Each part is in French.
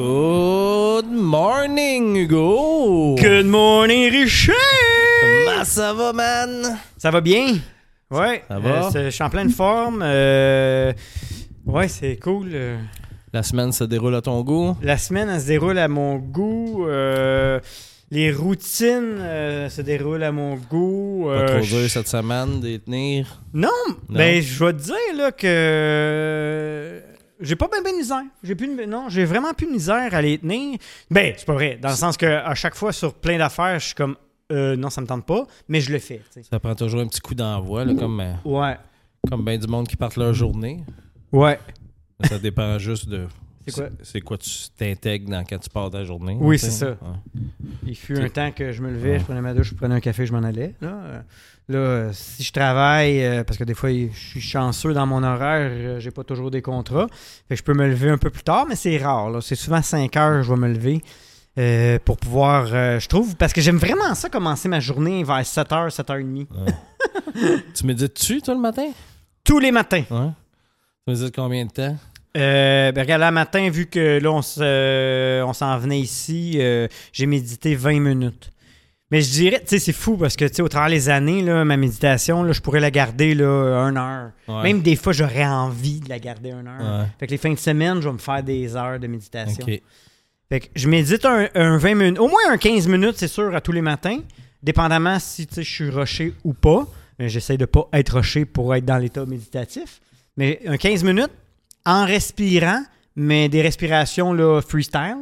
Good morning, Hugo! Good morning, Richard! Comment ça va, man? Ça va bien? Ouais. Ça va? euh, je suis en pleine forme. euh, ouais, c'est cool. euh. La semaine se déroule à ton goût? La semaine, elle se déroule à mon goût. euh, les routines se déroulent à mon goût. Pas trop dur cette semaine de tenir? Non, Non? ben je vais te dire là que j'ai pas bien ben de misère. J'ai plus de- non, j'ai vraiment plus de misère à les tenir. Ben, c'est pas vrai, dans le sens que à chaque fois sur plein d'affaires, je suis comme euh, non, ça me tente pas, mais je le fais. Ça prend toujours un petit coup d'envoi, là, comme, euh, Ouais. comme bien du monde qui partent leur journée. Ouais. Ça dépend juste de. C'est quoi? C'est quoi tu t'intègres dans quand tu pars ta journée. Oui, c'est ça. Ouais. Il fut un temps que je me levais, je prenais ma douche, je prenais un café, je m'en allais. Là, là, si je travaille, euh, parce que des fois, je suis chanceux dans mon horaire, euh, j'ai pas toujours des contrats. Fait que je peux me lever un peu plus tard, mais c'est rare. C'est souvent 5 heures je vais me lever euh, pour pouvoir, euh, je trouve, parce que j'aime vraiment ça, commencer ma journée vers 7h, 7h30. Tu médites-tu, toi, le matin? Tous les matins. Ouais. Tu médites combien de temps? Euh, ben regarde, là, matin, vu que là, on euh, s'en venait ici, euh, j'ai médité 20 minutes. Mais je dirais, tu sais, c'est fou parce que, tu sais, au travers des années, là, ma méditation, là, je pourrais la garder, là, une heure. Ouais. Même des fois, j'aurais envie de la garder une heure. Ouais. Fait que les fins de semaine, je vais me faire des heures de méditation. Fait que je médite un, un 20 minutes, au moins un 15 minutes, c'est sûr, à tous les matins, dépendamment si, tu sais, je suis rushé ou pas. Mais J'essaie de pas être rushé pour être dans l'état méditatif. Mais un 15 minutes, en respirant, mais des respirations là, freestyle,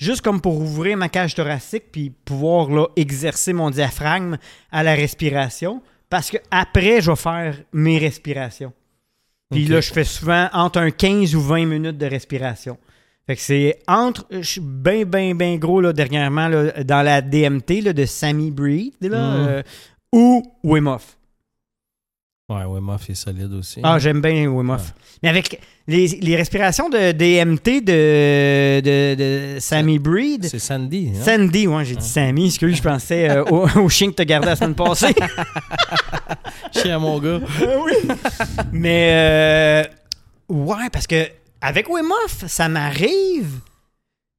juste comme pour ouvrir ma cage thoracique puis pouvoir là, exercer mon diaphragme à la respiration. Parce que après, je vais faire mes respirations. Puis là, je fais souvent entre un 15 ou 20 minutes de respiration. Fait que c'est entre. Je suis bien, bien, bien gros là, dernièrement là, dans la DMT là, de Sammy Breed là, Mm. euh, ou Wim Hof. Ouais, Wim est solide aussi. Ah, j'aime bien Wim Hof. Mais avec les, les respirations de DMT de, de, de Sammy Breed. C'est Sandy. hein? Sandy, ouais, j'ai dit Sammy, excuse, je pensais euh, au, au chien que t'as gardé la semaine passée. Chien à mon gars. oui. Mais euh, ouais, parce que avec Wim Hof, ça m'arrive.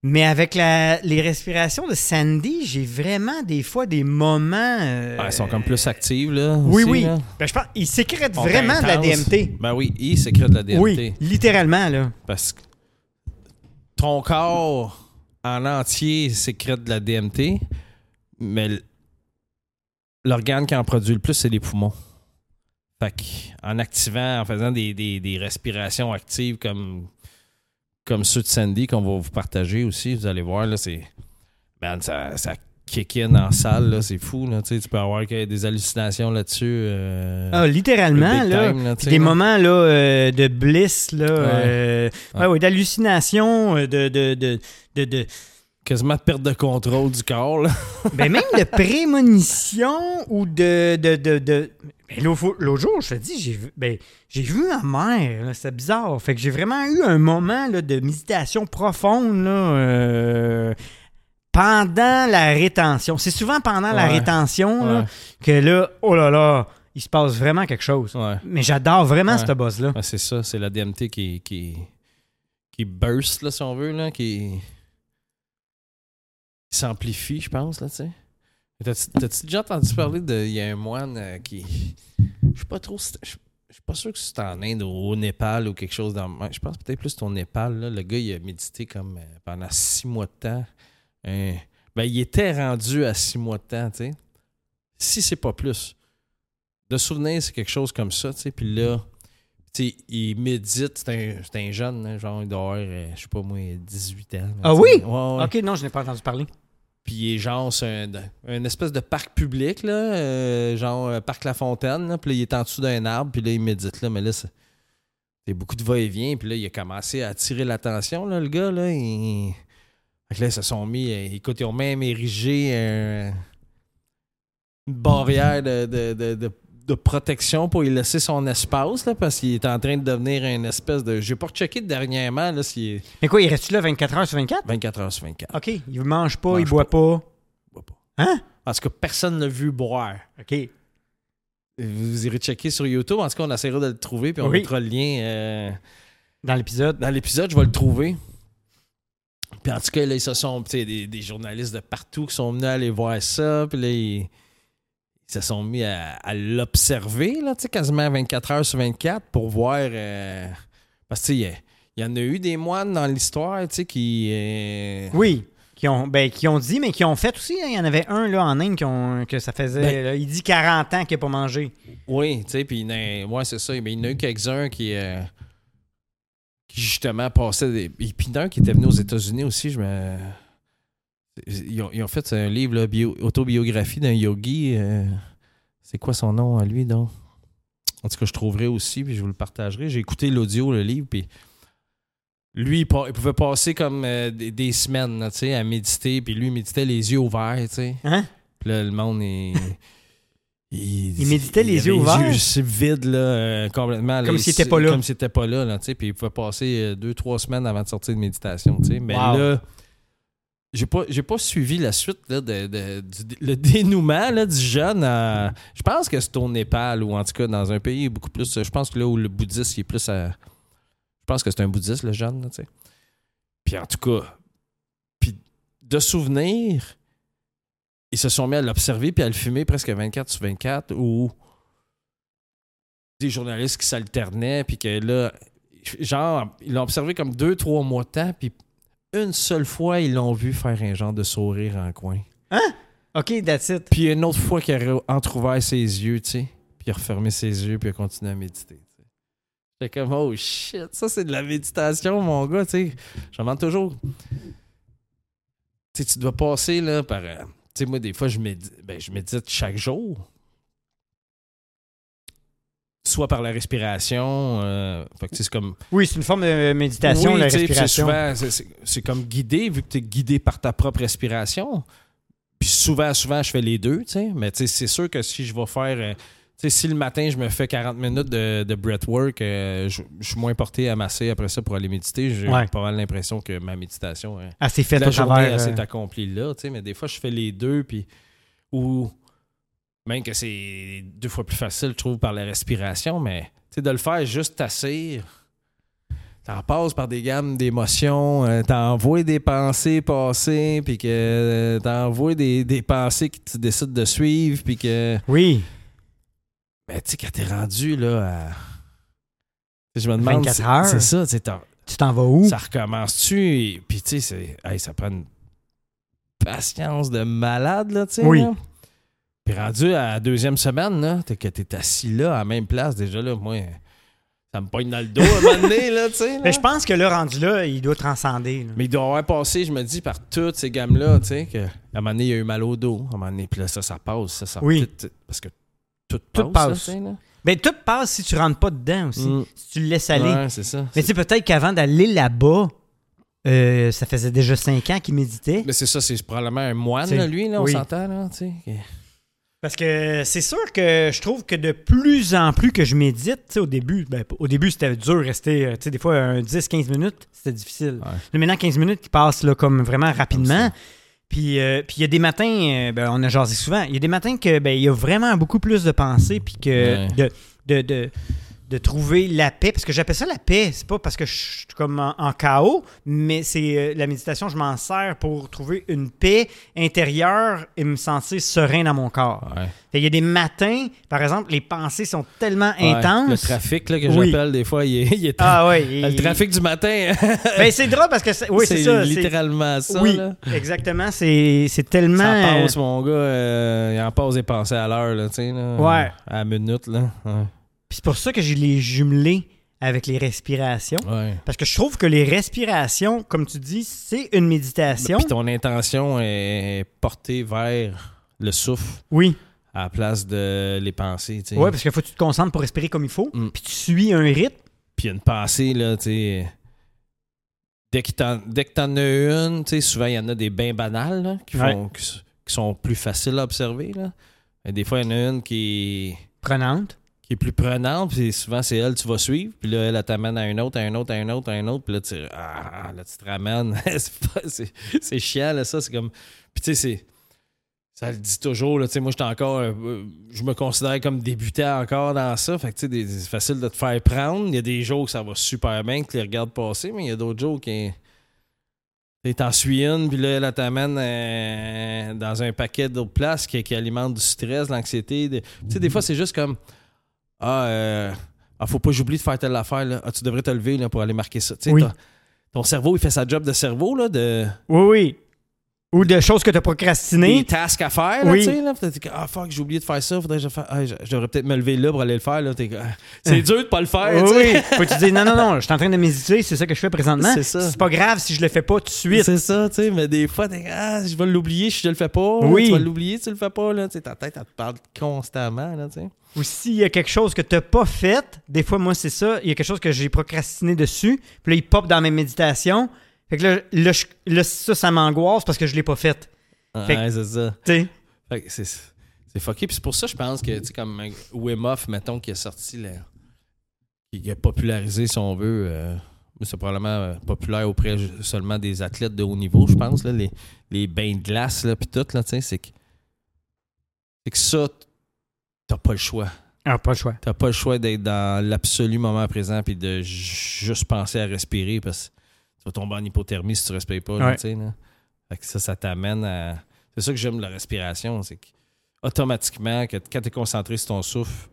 Mais avec la, les respirations de Sandy, j'ai vraiment des fois des moments. euh, Ouais, elles sont comme plus actives, là. Oui, aussi, oui. là. Ben, je pense ils sécrètent vraiment de la. DMT. Ben oui, il sécrète de la DMT. Oui, littéralement, là. Parce que ton corps en entier sécrète de la DMT, mais l'organe qui en produit le plus, c'est les poumons. Fait en activant, en faisant des, des- des respirations actives comme, comme ceux de Sandy qu'on va vous partager aussi, vous allez voir, là, c'est. Man, ça, ça kick in en salle, là, c'est fou. Là, tu peux avoir des hallucinations là-dessus. euh, Ah, littéralement, là. time, des moments là, euh, de bliss, là, euh, Ouais. ouais, ouais, d'hallucination, euh, de, de, de, de, de- Quasiment de perte de contrôle du corps. Là. ben même de prémonition ou de. de, de, de- Ben, l'autre jour, je te dis, j'ai vu, ben, j'ai vu ma mère, c'est bizarre. Fait que j'ai vraiment eu un moment là, de méditation profonde là, euh, pendant la rétention. C'est souvent pendant la rétention là, Ouais. que là, oh là là, il se passe vraiment quelque chose. Ouais. Mais j'adore vraiment ce boss-là. C'est ça, c'est la DMT qui, qui, qui burst, là, si on veut, là, qui, qui s'amplifie, je pense, là, tu sais. T'as-tu déjà entendu parler de. Il y a un moine euh, qui. Je sais pas trop. Je suis pas sûr que c'est en Inde ou au Népal ou quelque chose dans. Je pense peut-être plus au Népal, là. Le gars, il a médité comme euh, pendant six mois de temps. Euh, ben, il était rendu à six mois de temps, tu sais. Si c'est pas plus. De souvenir, c'est quelque chose comme ça, tu sais. Puis là, sais, il médite. C'est un, c'est un jeune, hein, genre, il doit avoir, euh, je sais pas moi, 18 ans. Ah oui? sais. Ouais, ouais. Ok, non, je n'ai pas entendu parler. Puis il est genre, c'est un, un espèce de parc public, là, euh, genre euh, parc La Fontaine. Là, puis là, il est en dessous d'un arbre, puis là, il médite là. Mais là, c'est c'est beaucoup de va-et-vient. Puis là, il a commencé à attirer l'attention, là, le gars. Là, il... Fait que là, ils se sont mis. euh, écoute, ils ont même érigé un- une barrière de, de, de, de- de protection pour lui laisser son espace, là, parce qu'il est en train de devenir une espèce de. J'ai pas rechecké dernièrement, là, est Mais quoi, il reste là 24 heures sur 24? 24 heures sur 24. Ok, il mange pas, Mange il boit pas. Je vois pas. Hein? Parce que personne l'a vu boire. Ok. Vous irez checker sur YouTube. En tout cas, on essaiera de le trouver, puis on Oui. mettra le lien euh, Dans l'épisode. dans l'épisode. Je vais le trouver. Puis en tout cas, là, ils se sont, des, des journalistes de partout qui sont venus aller voir ça. Puis là, ils, ils se sont mis à, à l'observer, là, tu sais, quasiment 24 heures sur 24 pour voir. euh, parce que, il y en a eu des moines dans l'histoire, tu sais, qui. euh, Oui. Qui ont, ben, qui ont dit, mais qui ont fait aussi. hein. Il y en avait un là, en Inde qui ont, que ça faisait. Ben- là, il dit 40 ans qu'il n'a pas mangé. Oui, tu sais, puis ouais, c'est ça. Mais il y en a eu quelques-uns qui, euh, qui justement passaient. Des... Et puis il y en a un qui était venu aux États-Unis aussi, je me. Ils ont, ils ont fait un livre, là, bio- autobiographie d'un yogi. euh, C'est quoi son nom à lui, donc? En tout cas, je trouverai aussi, puis je vous le partagerai. J'ai écouté l'audio, le livre, puis lui, il, pouvait passer comme euh, des, des semaines, là, tu sais, à méditer, puis lui, il méditait les yeux ouverts, tu sais. Hein? Puis là, le monde, il. Il, Il méditait les yeux ouverts? juste vides, là, euh, complètement. Comme s'il il- était pas là. Comme s'il était pas là, là, tu sais. Puis il pouvait passer deux, trois semaines avant de sortir de méditation, tu sais. Mais Wow. là, j'ai pas, pas suivi la suite, là, de, le dénouement, là, du jeune. à- je pense que c'est au Népal, ou en tout cas dans un pays beaucoup plus. Je pense que là où le bouddhiste, il est plus à. Je pense que c'est un bouddhiste, le jeune, là. Puis en tout cas, puis de souvenirs, ils se sont mis à l'observer puis à le filmer presque 24 sur 24 ou des journalistes qui s'alternaient puis que là, genre, ils l'ont observé comme deux, trois mois de temps puis une seule fois, ils l'ont vu faire un genre de sourire en coin. OK, that's it. Puis une autre fois qu'il a entrouvert ses yeux, tu sais, puis il a refermé ses yeux puis il a continué à méditer. J'étais comme, oh shit, ça c'est de la méditation, mon gars, tu sais. Je me demande toujours. Tu sais, tu dois passer là par. euh, tu sais, moi, des fois, je médite, ben, je médite chaque jour. Soit par la respiration. euh, fait que, c'est comme. Oui, c'est une forme de méditation, Oui, la c'est respiration. souvent- c'est- c'est- C'est comme guidé, vu que tu es guidé par ta propre respiration. Puis souvent, souvent, je fais les deux. Mais c'est sûr que si je vais faire. euh, si le matin, je me fais 40 minutes de, de breathwork, euh, je, je suis moins porté à masser après ça pour aller méditer. J'ai Ouais. pas mal l'impression que ma méditation. euh, Ah, c'est fait la au journée, travers. euh, accomplie là. Mais des fois, je fais les deux, puis. Ou. Même que c'est deux fois plus facile, je trouve, par la respiration, mais de le faire juste t'assire. T'en passes par des gammes d'émotions, euh, t'envoies des pensées passer, puis que euh, t'envoies des, des pensées que tu décides de suivre, puis que. Oui. Ben, tu sais, quand t'es rendu, là, à. Je me demande. 24 c'est- heures. C'est ça, tu Tu t'en vas où? ça recommence-tu? Et- Puis, tu sais, hey, ça prend une patience de malade, là, tu sais. Oui. là. Puis, rendu à la deuxième semaine, là, t'es que t'es assis là, à la même place, déjà, là, moi, ça me pogne dans le dos à un moment donné, là, tu sais. Mais je pense que là, rendu là, il doit transcender. là. Mais il doit avoir passé, je me dis, par toutes ces gammes-là, tu sais, qu'à un moment donné, il y a eu mal au dos, à un moment donné, puis là, ça, ça passe, ça, ça Oui. tout- parce que tout, Tout passe, là, passe. tu sais, là. Ben, tout passe si tu rentres pas dedans aussi. Mm. Si tu le laisses aller. Ouais, c'est ça. Mais tu sais, peut-être qu'avant d'aller là-bas, euh, ça faisait déjà cinq ans qu'il méditait. Mais c'est ça, c'est probablement un moine, C'est- là, lui, là, on oui. s'entend, là, tu sais. Parce que c'est sûr que je trouve que de plus en plus que je médite, au début, ben, au début c'était dur de rester, euh, des fois un 10-15 minutes, c'était difficile. Ouais. Mais maintenant, 15 minutes qui passent là, comme vraiment rapidement. Puis euh, puis il y a des matins, euh, ben, on a jasé souvent, il y a des matins que ben, il y a vraiment beaucoup plus de pensées, puis que Ouais. de, de, de, de trouver la paix, parce que j'appelle ça la paix, c'est pas parce que je suis comme en, en chaos, mais c'est euh, la méditation, je m'en sers pour trouver une paix intérieure et me sentir serein dans mon corps. Ouais. Il y a des matins, par exemple, les pensées sont tellement Ouais, intenses. Le trafic là, que Oui. j'appelle, des fois, il est, il est Ah ouais. le trafic du matin. Ben, c'est drôle parce que c'est- oui, c'est ça. littéralement ça. oui, là. exactement. C'est c'est tellement. Ça passe, mon gars. euh, il en passe des pensées à l'heure, là, tu sais. là. Ouais. À la minute, là. Ouais. Puis c'est pour ça que j'ai les jumelés avec les respirations. Ouais. Parce que je trouve que les respirations, comme tu dis, c'est une méditation. Puis ton intention est portée vers le souffle Oui. à la place de les pensées. Ouais, parce qu'il faut que tu te concentres pour respirer comme il faut. Mm. Puis tu suis un rythme. Puis une pensée, là, tu sais. Dès que t'en, dès que t'en as une, tu sais, souvent, il y en a des bains banales, là, qui, Ouais. font, qui, qui sont plus faciles à observer, là. Et des fois, il y en a une qui est, Prenante. Qui est plus prenante, puis souvent, c'est elle tu vas suivre. Puis là, elle, t'amène à un autre, à un autre, à un autre, à un autre. Puis là, tu, ah, là, tu te ramènes. c'est, chiant, là, ça. C'est comme... Puis tu sais, c'est... Ça le dit toujours, là, tu sais, moi, j'étais encore... euh, je me considère comme débutant encore dans ça. Fait que, tu sais, c'est facile de te faire prendre. Il y a des jours que ça va super bien, que tu les regardes passer, mais il y a d'autres jours qui... T'en suis une, puis là, elle t'amène euh, dans un paquet d'autres places qui, qui alimente du stress, l'anxiété. Tu sais, des fois, c'est juste comme Ah, euh, ah, faut pas que j'oublie de faire telle affaire. Là. Ah, tu devrais te lever là, pour aller marquer ça. Oui. ton cerveau, il fait sa job de cerveau, là, de Oui, oui. Ou de choses que tu as des procrastinées. tasks à faire. Là, Oui. tu sais, là. Ah, fuck, j'ai oublié de faire ça. Faudrait que je fasse. Ah, je, je devrais peut-être me lever là pour aller le faire. Là. T'es C'est dur de pas le faire. Oui, tu sais. oui. Faut que tu dises non, non, non, je suis en train de méditer, c'est ça que je fais présentement. C'est ça. C'est pas grave si je le fais pas tout de suite. C'est ça, tu sais, mais des fois, t'es ah, je vais l'oublier, je le fais pas. Oui. Tu vas l'oublier, tu le fais pas, là. Tu sais, ta tête, elle te parle constamment, là, tu sais. Ou s'il y a quelque chose que tu n'as pas fait, des fois, moi, c'est ça, il y a quelque chose que j'ai procrastiné dessus, puis là, il pop dans mes méditations. Fait que là, là, ça, ça m'angoisse parce que je l'ai pas fait. Fait que- Ouais, c'est ça. Fait que c'est, c'est fucké. Puis c'est pour ça, je pense que, tu sais, comme Wim Hof, mettons, qui a sorti, la- qui a popularisé, si on veut, euh, mais c'est probablement euh, populaire auprès seulement des athlètes de haut niveau, je pense, là, les, les bains de glace, là, puis tout, là, tu sais, c'est que, c'est que ça, t'as pas le choix. Ah, pas le choix. T'as pas le choix d'être dans l'absolu moment présent puis de ju- juste penser à respirer parce vas tomber en hypothermie si tu respires pas. là, Ouais. tu sais, là. Fait que ça, ça t'amène à. C'est ça que j'aime la respiration, c'est que automatiquement, que quand tu es concentré sur ton souffle,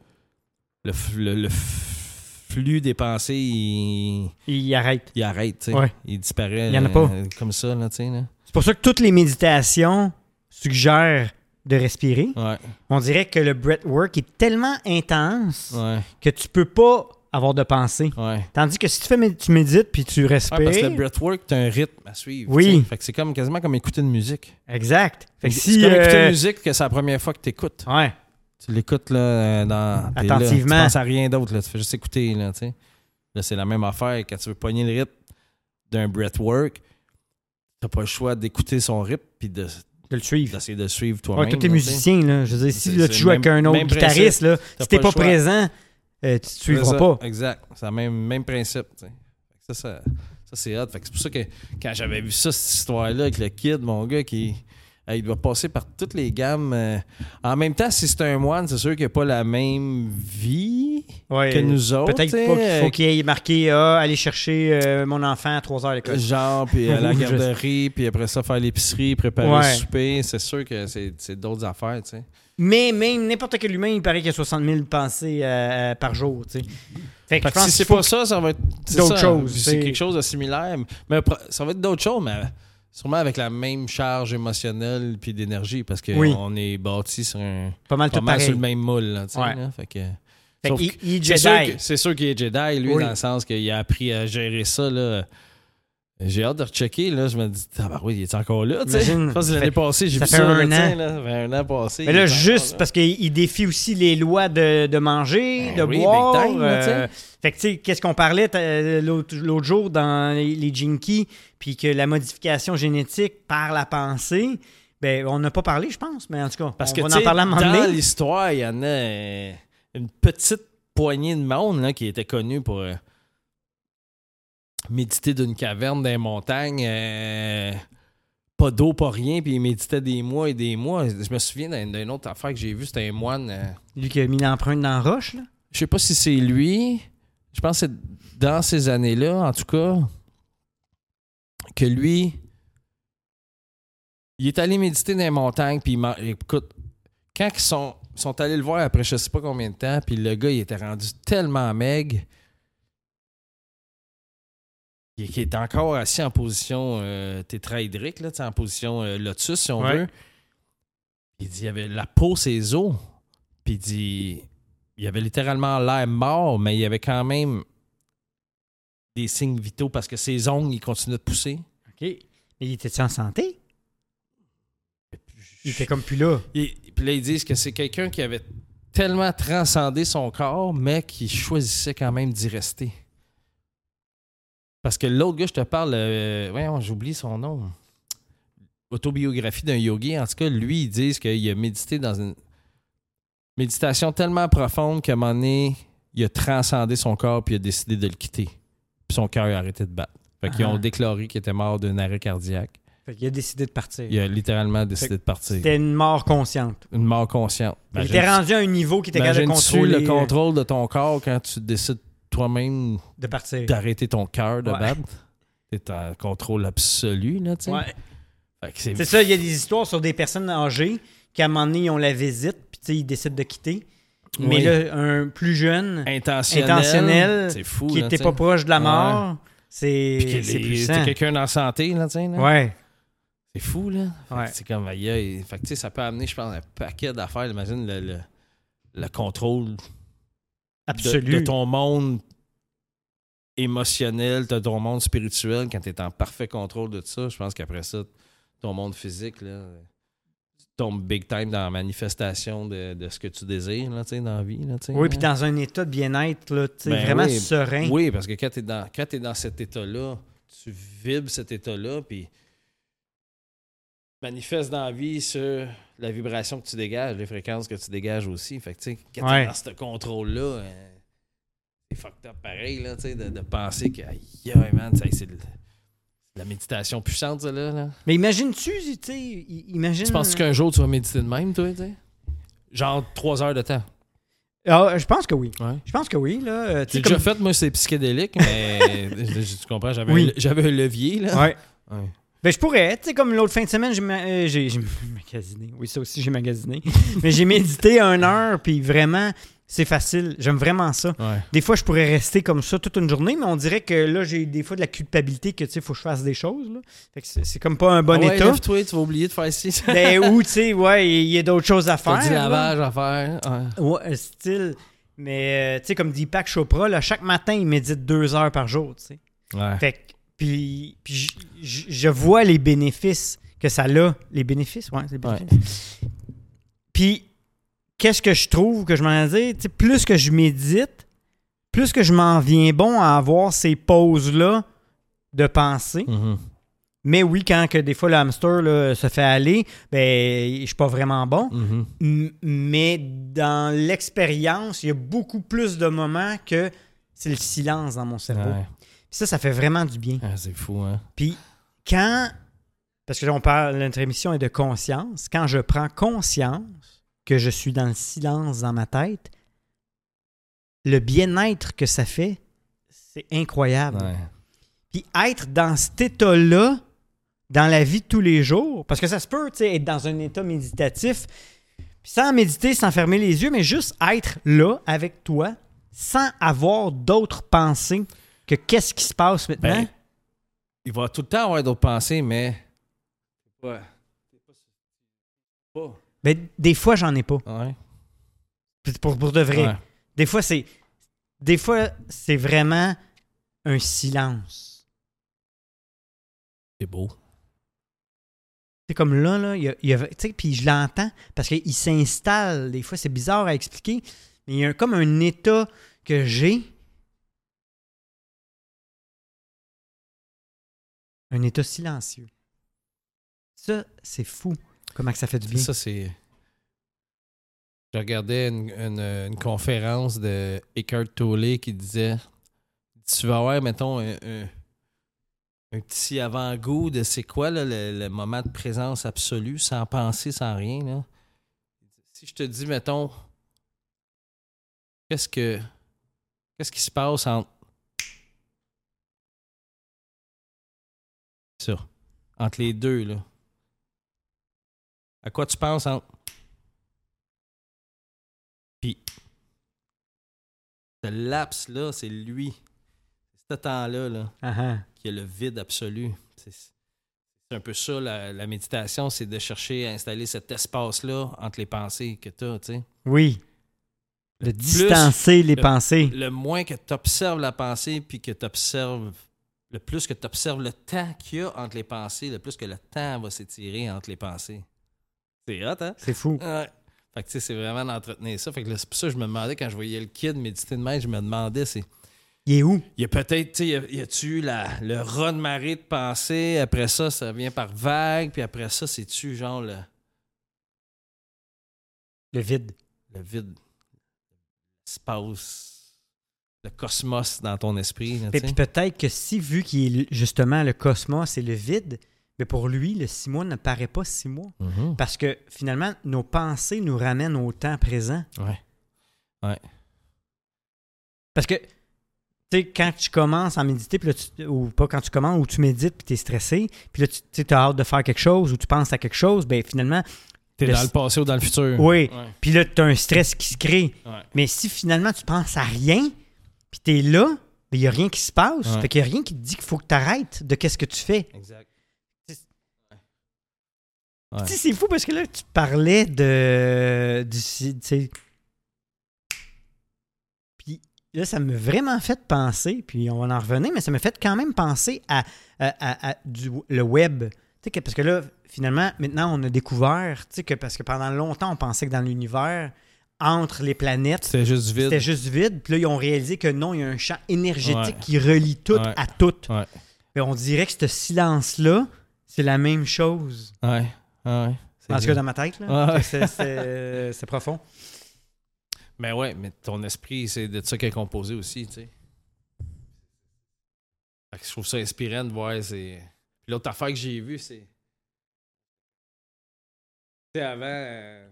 le, le- flux des pensées, il, Il arrête. il arrête. Ouais. Il disparaît. Il y en a euh, pas. Comme ça, là, tu sais. là. C'est pour ça que toutes les méditations suggèrent de respirer. Ouais, On dirait que le breathwork est tellement intense ouais, que tu peux pas avoir de pensée. ouais. Tandis que si tu, fais, mé- tu médites puis tu respires. Ouais, parce que le breathwork, t'as un rythme à suivre. Oui. tu. Fait que c'est comme, quasiment comme écouter une musique. Exact. Fait que C'est si. comme écouter euh, une musique que c'est la première fois que tu écoutes. Ouais. Tu l'écoutes là, euh, dans. t'es là, Attentivement. tu penses à rien d'autre, là. Tu fais juste écouter, là, tu sais. Là, c'est la même affaire. Quand tu veux pogner le rythme d'un breathwork, t'as pas le choix d'écouter son rythme puis de, De le suivre. d'essayer de le suivre toi-même. Ouais, tous tu sais. musiciens, là, je veux dire, si là, tu joues avec un autre guitariste, là, si t'es pas pas, présent, euh, tu te C'est suivras ça, pas. Exact. C'est le même, même principe. Ça, ça, ça, c'est hot. C'est pour ça que quand j'avais vu ça, cette histoire-là avec le kid, mon gars, qui il doit passer par toutes les gammes. euh. En même temps, si c'est un moine, c'est sûr qu'il n'a pas la même vie Ouais, que nous autres. Peut-être pas qu'il faut qu'il ait marqué ah, aller chercher euh, mon enfant à 3 heures à l'école. Genre, puis à la garderie, puis après ça, faire l'épicerie, préparer Ouais. le souper. C'est sûr que c'est c'est d'autres affaires, tu sais. Mais même n'importe quel humain, il paraît qu'il y a 60 000 pensées euh, euh, par jour. Fait que Fait je que pense si c'est pas ça, ça va être D'autres choses, c'est- quelque chose de similaire. Mais ça va être d'autres choses, mais sûrement avec la même charge émotionnelle puis d'énergie parce qu'on Oui. est bâti sur un. pas mal Pas tout mal sur le même moule, là, Ouais. là. Fait que. Fait C'est sûr, Jedi. que- c'est sûr qu'il est Jedi, lui, Oui. dans le sens qu'il a appris à gérer ça, là. J'ai hâte de rechecker, là. Je me dis, ah bah oui, il est encore là, tu sais. Je pense que l'année passée, j'ai vu fait ça, un là, an. là. Un an passé. Mais là, juste parce qu'il il défie aussi les lois de, de manger, Ben de oui, boire. big time, là, euh, fait que, tu sais, qu'est-ce qu'on parlait t'as- l'autre jour dans les, les Jinkies, puis que la modification génétique par la pensée, ben, on n'a pas parlé, je pense, mais en tout cas, Parce on que va en parler à un moment dans donné. l'histoire, il y en a euh, une petite poignée de monde là, qui était connue pour euh, méditer d'une caverne dans les montagnes. euh, pas d'eau, pas rien, puis il méditait des mois et des mois. Je me souviens d'une autre affaire que j'ai vue, c'était un moine. euh, Lui qui a mis l'empreinte dans la roche, là? je sais pas si c'est lui. Je pense que c'est dans ces années-là, en tout cas, que lui, il est allé méditer dans les montagnes, puis il écoute, quand ils sont, sont allés le voir après je sais pas combien de temps, puis le gars, il était rendu tellement maigre, il, qu'il était encore assis en position euh, tétraédrique, là, en position euh, lotus, si on Ouais. veut. Il dit, il avait la peau, ses os, puis il dit, il avait littéralement l'air mort, mais il y avait quand même des signes vitaux parce que ses ongles, ils continuaient de pousser. OK. Mais il était en santé? Il était comme plus là. Et puis là, ils disent que c'est quelqu'un qui avait tellement transcendé son corps, mais qui choisissait quand même d'y rester. Parce que l'autre gars, je te parle, euh, j'oublie son nom. Autobiographie d'un yogi. En tout cas, lui, ils disent qu'il a médité dans une méditation tellement profonde qu'à un moment donné, il a transcendé son corps puis il a décidé de le quitter. Puis son cœur a arrêté de battre. Fait qu'ils Ah. ont déclaré qu'il était mort d'un arrêt cardiaque. Fait qu'il a décidé de partir. Il a littéralement décidé de partir. C'était une mort consciente. Une mort consciente. il était rendu à un niveau qui était capable de contrôler, le euh, contrôle de ton corps quand tu décides toi-même de partir. d'arrêter ton cœur de Ouais. battre? T'es en contrôle absolu, là, tu sais. Ouais. Fait que c'est ça, il y a des histoires sur des personnes âgées qui, à un moment donné, ils ont la visite, puis tu sais, ils décident de quitter. Mais Oui. là, un plus jeune intentionnel. intentionnel, C'est fou, qui là, était tu pas proche de la Ouais. mort, c'est c'est puissant. quelqu'un en santé, là, tu sais. Ouais. C'est fou, là. Ouais. C'est comme, aïe. Fait que, tu sais, ça peut amener, je pense, un paquet d'affaires. Imagine le, le, le contrôle Absolu. de ton monde émotionnel, de ton monde spirituel, quand tu es en parfait contrôle de ça. Je pense qu'après ça, ton monde physique, là, tu tombes big time dans la manifestation de, de ce que tu désires, là, dans la vie. Là, Oui, puis dans un état de bien-être, là, Ben vraiment oui. serein. Oui, parce que quand tu es dans, quand dans cet état-là, tu vibres cet état-là, puis manifeste dans la vie sur la vibration que tu dégages, les fréquences que tu dégages aussi. Fait que, tu sais, quand Ouais. dans ce contrôle-là, euh, c'est fucked up pareil, là, tu sais, de, de penser que, aïe, man, tu c'est de la méditation puissante, ça, là. là. Mais imagine-tu, tu sais, imagine... Tu penses qu'un jour, tu vas méditer de même, toi, tu sais? Genre trois heures de temps. Ah, je pense que oui. Ouais. Je pense que oui, là. euh, tu J'ai comme- déjà fait, moi, c'est psychédélique, mais tu comprends, j'avais Oui. un, j'avais un levier, là. Ouais. Ouais. Ben, je pourrais. Tu sais, comme l'autre fin de semaine, j'ai ma- euh, j'ai j'ai magasiné. Oui, ça aussi, j'ai magasiné. Mais j'ai médité une heure, puis vraiment, c'est facile. J'aime vraiment ça. Ouais. Des fois, je pourrais rester comme ça toute une journée, mais on dirait que là, j'ai des fois de la culpabilité que, tu sais, faut que je fasse des choses. Là. Fait que c'est c'est comme pas un bon Ah ouais, état. tu vas oublier de faire ci. ben, ou, tu sais, ouais, il y a d'autres choses à faire. Du lavage à faire. Ouais. Ouais, euh, style. Mais, euh, tu sais, comme dit Deepak Chopra, là, chaque matin, il médite deux heures par jour, tu sais. Ouais. Fait que, puis, puis j- j- je vois les bénéfices que ça a. Les bénéfices, ouais, c'est les Ouais. bénéfices. Puis, qu'est-ce que je trouve que je m'en dire? Plus que je médite, plus que je m'en viens bon à avoir ces pauses-là de pensée. Mhm. Mais oui, quand que des fois le hamster là, se fait aller, ben, je suis pas vraiment bon. Mhm. M- mais dans l'expérience, il y a beaucoup plus de moments que c'est le silence dans mon cerveau. Ouais. Ça, ça fait vraiment du bien. Ah, c'est fou, hein? Puis quand, parce que là, on parle, notre émission est de conscience, quand je prends conscience que je suis dans le silence dans ma tête, le bien-être que ça fait, c'est incroyable. Ouais. Puis être dans cet état-là, dans la vie de tous les jours, parce que ça se peut, tu sais, être dans un état méditatif, puis sans méditer, sans fermer les yeux, mais juste être là avec toi, sans avoir d'autres pensées que qu'est-ce qui se passe maintenant? Ben, il va tout le temps avoir d'autres pensées, mais. Ouais. Pas. Ben, des fois, j'en ai pas. Ouais. Pour, pour de vrai. Ouais. Des fois, c'est. Des fois, c'est vraiment un silence. C'est beau. C'est comme là, là, il y a, il y a- tu sais, puis je l'entends parce qu'il s'installe. Des fois, c'est bizarre à expliquer, mais il y a comme un état que j'ai. Un état silencieux. Ça, c'est fou. Comment que ça fait du bien. Ça, c'est. Je regardais une, une- conférence de Eckhart Tolle qui disait Tu vas avoir, mettons, un, un- petit avant-goût de c'est quoi le, le moment de présence absolue, sans penser, sans rien. Là. Si je te dis, mettons, qu'est-ce que. Qu'est-ce qui se passe entre. Ça. Entre les deux, là. À quoi tu penses entre. Puis. Ce laps-là, c'est lui. C'est ce temps-là, là, ah. qui est le vide absolu. C'est un peu ça, la, la méditation, c'est de chercher à installer cet espace-là entre les pensées que tu as, tu sais. Oui. De Plus- distancer les le- pensées. Le moins que tu observes la pensée, puis que tu observes, le plus que tu observes le temps qu'il y a entre les pensées, le plus que le temps va s'étirer entre les pensées. C'est hot, hein? C'est fou. Ouais. Fait que tu sais, c'est vraiment d'entretenir ça. Fait que là, c'est pour ça que je me demandais, quand je voyais le kid méditer de même, je me demandais, c'est. Il est où? Il y a peut-être, tu sais, a- y a-tu le raz de marée de pensée, après ça, ça vient par vague, puis après ça, c'est-tu genre le, Le vide. le vide, l'espace, le cosmos dans ton esprit, là, Et puis peut-être que si, vu qu'il est justement le cosmos et le vide, mais pour lui, le six mois ne paraît pas six mois. Mhm. Parce que finalement, nos pensées nous ramènent au temps présent. Ouais. Parce que, tu sais, quand tu commences à méditer, puis là, tu- ou pas quand tu commences, ou tu médites, puis tu es stressé, puis là, tu as hâte de faire quelque chose, ou tu penses à quelque chose, ben finalement, T'es dans le passé ou dans le futur. oui, Ouais, puis là, tu as un stress qui se crée. ouais. Mais si finalement tu penses à rien, puis tu es là, il n'y a rien qui se passe. Ouais. Fait qu'il n'y a rien qui te dit qu'il faut que tu arrêtes de qu'est-ce que tu fais. Exact. C'est- Ouais. C'est fou parce que là, tu parlais de. Du. Puis là, ça m'a vraiment fait penser, puis on va en revenir, mais ça m'a fait quand même penser à, à- à- à du, le web. Que- parce que là, finalement, maintenant, on a découvert, que parce que pendant longtemps, on pensait que dans l'univers, entre les planètes, C'était juste vide. c'était juste vide. Puis là, ils ont réalisé que non, il y a un champ énergétique Ouais. qui relie tout Ouais. à tout. Ouais. On dirait que ce silence-là, c'est la même chose. Ouais. Ouais. En tout cas, dans ma tête, là. Ouais. C'est- profond. Mais ouais, mais ton esprit, c'est de ça qu'elle est composé aussi, tu sais. Fait que je trouve ça inspirant de voir. C'est... L'autre affaire que j'ai vue, c'est. Tu sais, avant. euh,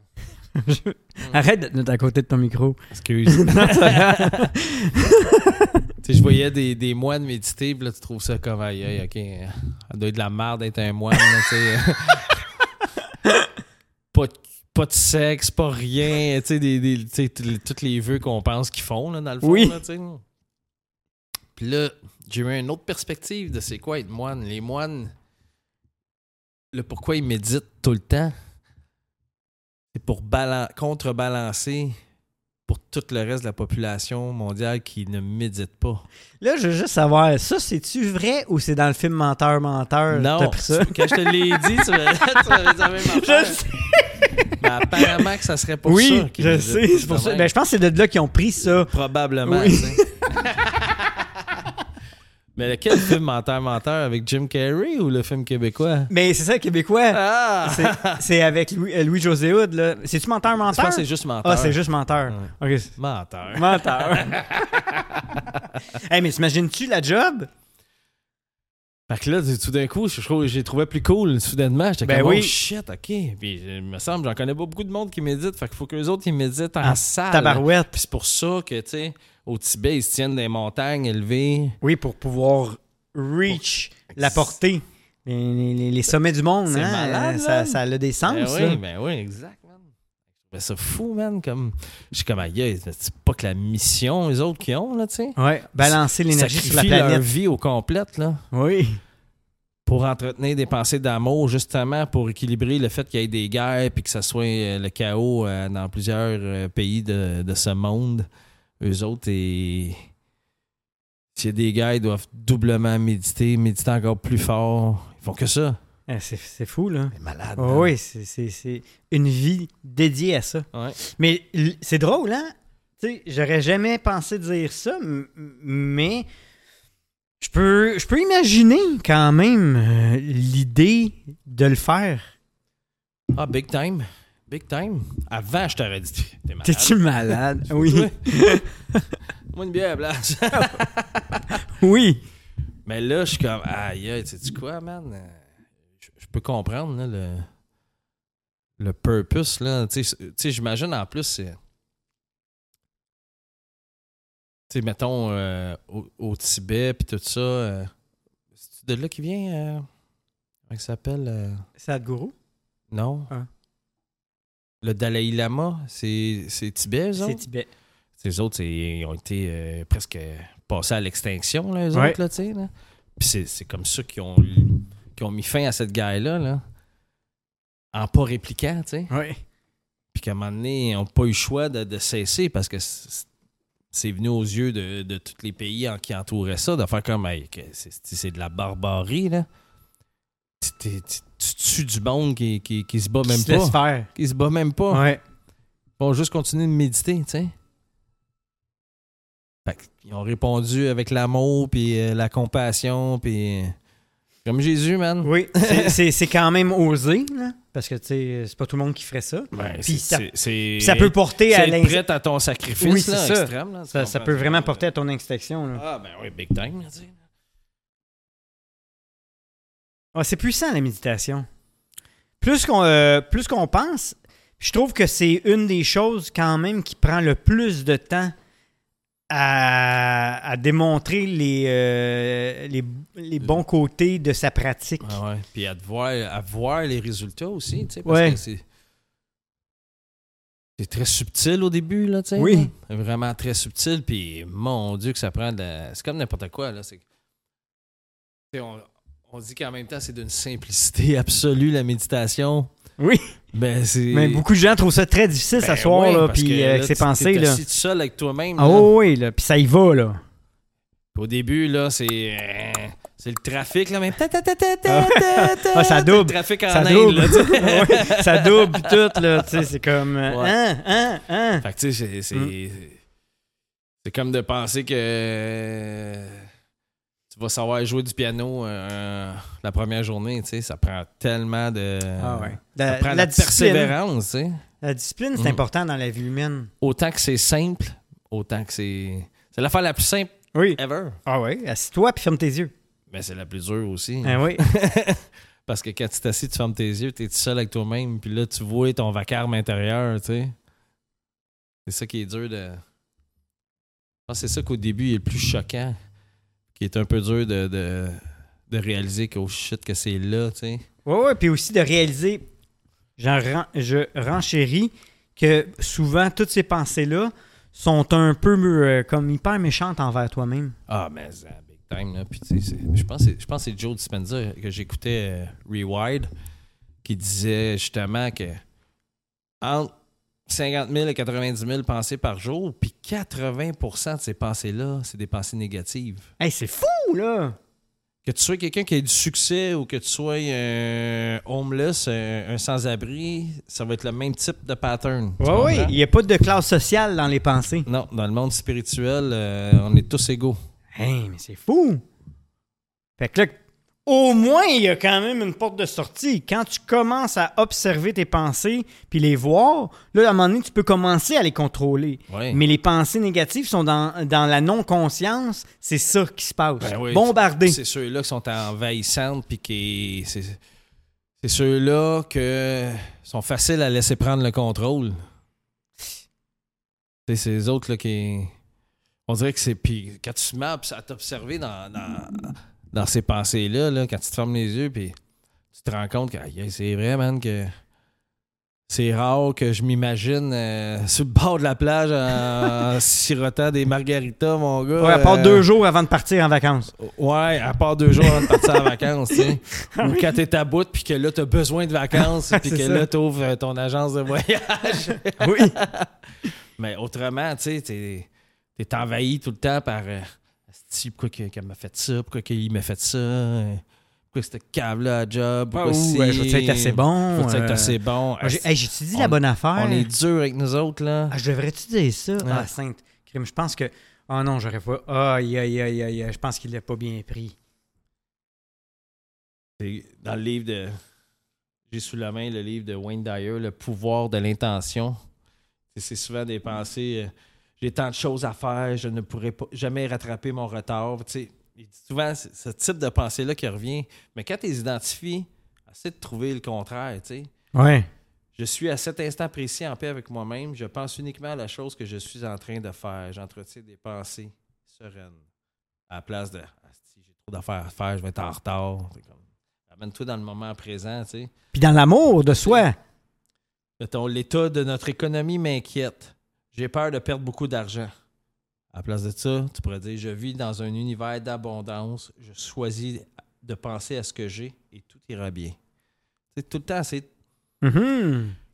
Arrête de te mettre à côté de ton micro. Excuse. tu sais, je voyais des, des moines méditer, puis là, tu trouves ça comme aïe, aïe, ok. Ça doit être de la merde d'être un moine, là, tu sais. pas, de- pas de sexe, pas rien, tu sais, des, des- tous les vœux qu'on pense qu'ils font, là, dans le fond, Oui. là, tu sais. Puis là, j'ai eu une autre perspective de c'est quoi être moine. Les moines, le pourquoi ils méditent tout le temps, c'est pour balan- contrebalancer pour tout le reste de la population mondiale qui ne médite pas. Là, je veux juste savoir, ça, c'est-tu vrai ou c'est dans le film Menteur, Menteur? non, pris ça? quand je te l'ai dit, tu m'avais dit la même affaire. Je sais. Mais apparemment que ça serait pour oui, ça. qu'ils je sais. C'est pour ça. Ben, je pense que c'est de là qu'ils ont pris ça. Probablement. Oui. Mais lequel film Menteur Menteur avec Jim Carrey ou le film québécois? Mais c'est ça, québécois. Ah! C'est- avec Louis, euh, Louis-José Hood, là. C'est-tu Menteur, Je Menteur? pense que c'est juste Menteur. Ah, c'est juste Menteur. Ouais. Menteur. Menteur. hey, mais t'imagines-tu la job? Fait que là, tout d'un coup, je trouve j'ai trouvé plus cool, soudainement. J'étais Ben comme, oui. oh shit, OK. Puis, il me semble, j'en connais pas beaucoup de monde qui médite. Fait qu'il faut qu'eux autres, ils méditent en En salle. Tabarouette. Puis c'est pour ça que, tu sais, au Tibet, ils se tiennent des montagnes élevées. Oui, pour pouvoir reach la portée. Les, les- les sommets du monde, hein? malade, ça, ça a des sens, ben ça. oui, ben oui, exact, man. Je trouvais ça fou, man. Comme... Je suis comme, aïe, c'est pas que la mission, les autres qui ont, là, tu sais. Ouais, balancer l'énergie sur la Sacrifient leur planète. vie au complète, là. Oui. pour entretenir des pensées d'amour, justement pour équilibrer le fait qu'il y ait des guerres puis que ça soit euh, le chaos euh, dans plusieurs euh, pays de, de ce monde. Eux autres, et... s'il y a des guerres, ils doivent doublement méditer, méditer encore plus fort. Ils font que ça. Eh, C'est c'est fou, là. C'est malade. Oh, man. oui, c'est- c'est c'est une vie dédiée à ça. Ouais. Mais c'est drôle, hein? Tu sais, j'aurais jamais pensé dire ça, mais je peux, je peux imaginer quand même euh, l'idée de le faire. Ah, big time. Big time. Avant, je t'aurais dit, t'es malade. T'es-tu malade? Oui. Moi, une bière, blanche. oui. Mais là, je suis comme, aïe, aïe, tu sais quoi, man? Euh, Je, je peux comprendre là, le, le purpose. Là. Tu sais, j'imagine en plus, c'est. Tu sais, mettons, euh, au, au Tibet, puis tout ça. euh, c'est de là qui vient. euh, comment il s'appelle euh, Sadhguru? Non. Ah. Le Dalai Lama, c'est c'est Tibet, eux C'est? Tibet. Les autres, c'est- ils ont été euh, presque passés à l'extinction, Ouais. autres, là, tu sais. là. Puis c'est- c'est comme ça qu'ils ont, ont mis fin à cette guerre-là, là. En pas répliquant, tu sais. Oui. Puis qu'à un moment donné, ils n'ont pas eu le choix de, de cesser parce que c'est venu aux yeux de, de tous les pays en- qui entouraient ça, de faire comme, hey, c'est c'est de la barbarie, là. Tu tues du monde qui, qui, qui se bat même Qui se laisse pas. faire. Qui se bat même pas. Ouais. Ils vont juste continuer de méditer, tu sais. Fait qu'ils ont répondu avec l'amour, puis euh, la compassion, puis... euh, Comme Jésus, man. Oui. C'est- C'est c'est quand même osé, là, parce que, c'est pas tout le monde qui ferait ça. Ben, Puis ça- Ça peut porter à c'est l'ins- prêt à ton sacrifice, Oui, c'est là, ça. extrême. Là, Ça, ça peut vraiment porter à ton extinction. Là. Ah, ben oui, big time, là, Ah, c'est puissant la méditation. Plus qu'on euh, plus qu'on pense, je trouve que c'est une des choses quand même qui prend le plus de temps à, à démontrer les, euh, les, les bons côtés de sa pratique. Ah ouais. Puis à, voir, à voir les résultats aussi, tu sais, parce Ouais. que c'est... C'est très subtil au début, là, tu sais. Oui. là. Vraiment très subtil, puis mon Dieu que ça prend de la- C'est comme n'importe quoi, là. C'est... On, on dit qu'en même temps, c'est d'une simplicité absolue, la méditation. Oui. Ben, c'est... Mais beaucoup de gens trouvent ça très difficile Ben s'asseoir, là, puis euh, avec ses pensées, là. assis tout seul avec toi-même, Ah là. oui, là, puis ça y va, là. Au début, là, c'est... euh, C'est le trafic, là, même. Ah. Ah, ça double. Le trafic en Ça Inde, double. là, ça double tout, là. Tu sais, c'est comme. euh, Ouais. Hein, hein, hein. Fait que tu sais, c'est- c'est. Mm. C'est comme de penser que tu vas savoir jouer du piano euh, la première journée, tu sais. Ça prend tellement de. Ah ouais. Ça La, prend la persévérance, tu sais. la discipline, c'est Mm. important dans la vie humaine. Autant que c'est simple, autant que c'est. C'est l'affaire la plus simple Oui. ever. Ah oui. Assis-toi puis ferme tes yeux. Mais c'est la plus dure aussi. Ah oui. Parce que quand tu t'assis, tu fermes tes yeux, tu es tout seul avec toi-même, puis là, tu vois ton vacarme intérieur, tu sais. C'est ça qui est dur de. Je pense que c'est ça qu'au début est le plus choquant, qui est un peu dur de, de, de réaliser que, oh shit, que c'est là, tu sais. Oui, oui. Puis aussi de réaliser, j'en ren- je renchéris, que souvent, toutes ces pensées-là sont un peu euh, comme hyper méchantes envers toi-même. Ah, mais ça, big time, là. Puis, tu sais, je pense que c'est- je pense que c'est Joe Dispenza que j'écoutais euh, Rewired qui disait justement que entre 50 000 et 90 000 pensées par jour, puis 80% de ces pensées-là, c'est des pensées négatives. Hey, c'est fou, là! Que tu sois quelqu'un qui a du succès ou que tu sois un homeless, un, un sans-abri, ça va être le même type de pattern. Oui, oui. Il n'y a pas de classe sociale dans les pensées. Non, dans le monde spirituel, euh, on est tous égaux. Hey, mais c'est fou! Fait que là, au moins, il y a quand même une porte de sortie. Quand tu commences à observer tes pensées puis les voir, là, à un moment donné, tu peux commencer à les contrôler. Mais les pensées négatives sont dans, dans la non-conscience. C'est ça qui se passe. Ben oui. Bombardé. C'est ceux-là qui sont envahissantes, puis qui. C'est c'est ceux-là que sont faciles à laisser prendre le contrôle. C'est ces autres-là qui. On dirait que c'est. Puis quand tu te mets à à t'observer dans, dans, dans ces pensées-là, là, quand tu te fermes les yeux, puis tu te rends compte que c'est vrai, man, que. C'est rare que je m'imagine euh, sur le bord de la plage en sirotant des margaritas, mon gars. Ouais, à part euh, deux jours avant de partir en vacances. Ouais, à part deux jours avant de partir en vacances, tu sais. Ou quand t'es à bout, puis que là, t'as besoin de vacances, puis que ça. là, t'ouvres euh, ton agence de voyage. Oui. Mais autrement, tu sais, t'es, t'es envahi tout le temps par... Euh, Asti, pourquoi que- qu'elle m'a fait ça? Pourquoi qu'il m'a fait ça? Euh, Pourquoi cette cave-là à job? Ah, Pourquoi ouh, si? ouais, je vais être assez bon. Être euh, assez bon? ah, J'ai-tu dit la bonne affaire? On est dur avec nous autres, là. Ah, je devrais-tu dire ça? Ah, sainte. Je pense que. Ah non, j'aurais pas. Aïe, aïe, aïe, aïe, aïe. Je pense qu'il l'a pas bien pris. C'est dans le livre de. J'ai sous la main le livre de Wayne Dyer, Le pouvoir de l'intention. C'est- C'est souvent des pensées. euh, J'ai tant de choses à faire, je ne pourrai pas, jamais rattraper mon retard. Tu sais, il dit souvent ce type de pensée-là qui revient. Mais quand tu les identifies, essaie de trouver le contraire. Tu sais. Ouais. Je suis à cet instant précis en paix avec moi-même. Je pense uniquement à la chose que je suis en train de faire. J'entretiens des pensées sereines. À la place de Asti, j'ai trop d'affaires à faire, je vais être en retard. Amène-toi dans le moment présent, tu sais. Puis dans l'amour de soi. L'état de notre économie m'inquiète. J'ai peur de perdre beaucoup d'argent. À la place de ça, tu pourrais dire Je vis dans un univers d'abondance. Je choisis de penser à ce que j'ai et tout ira bien. Tu sais, tout le temps, c'est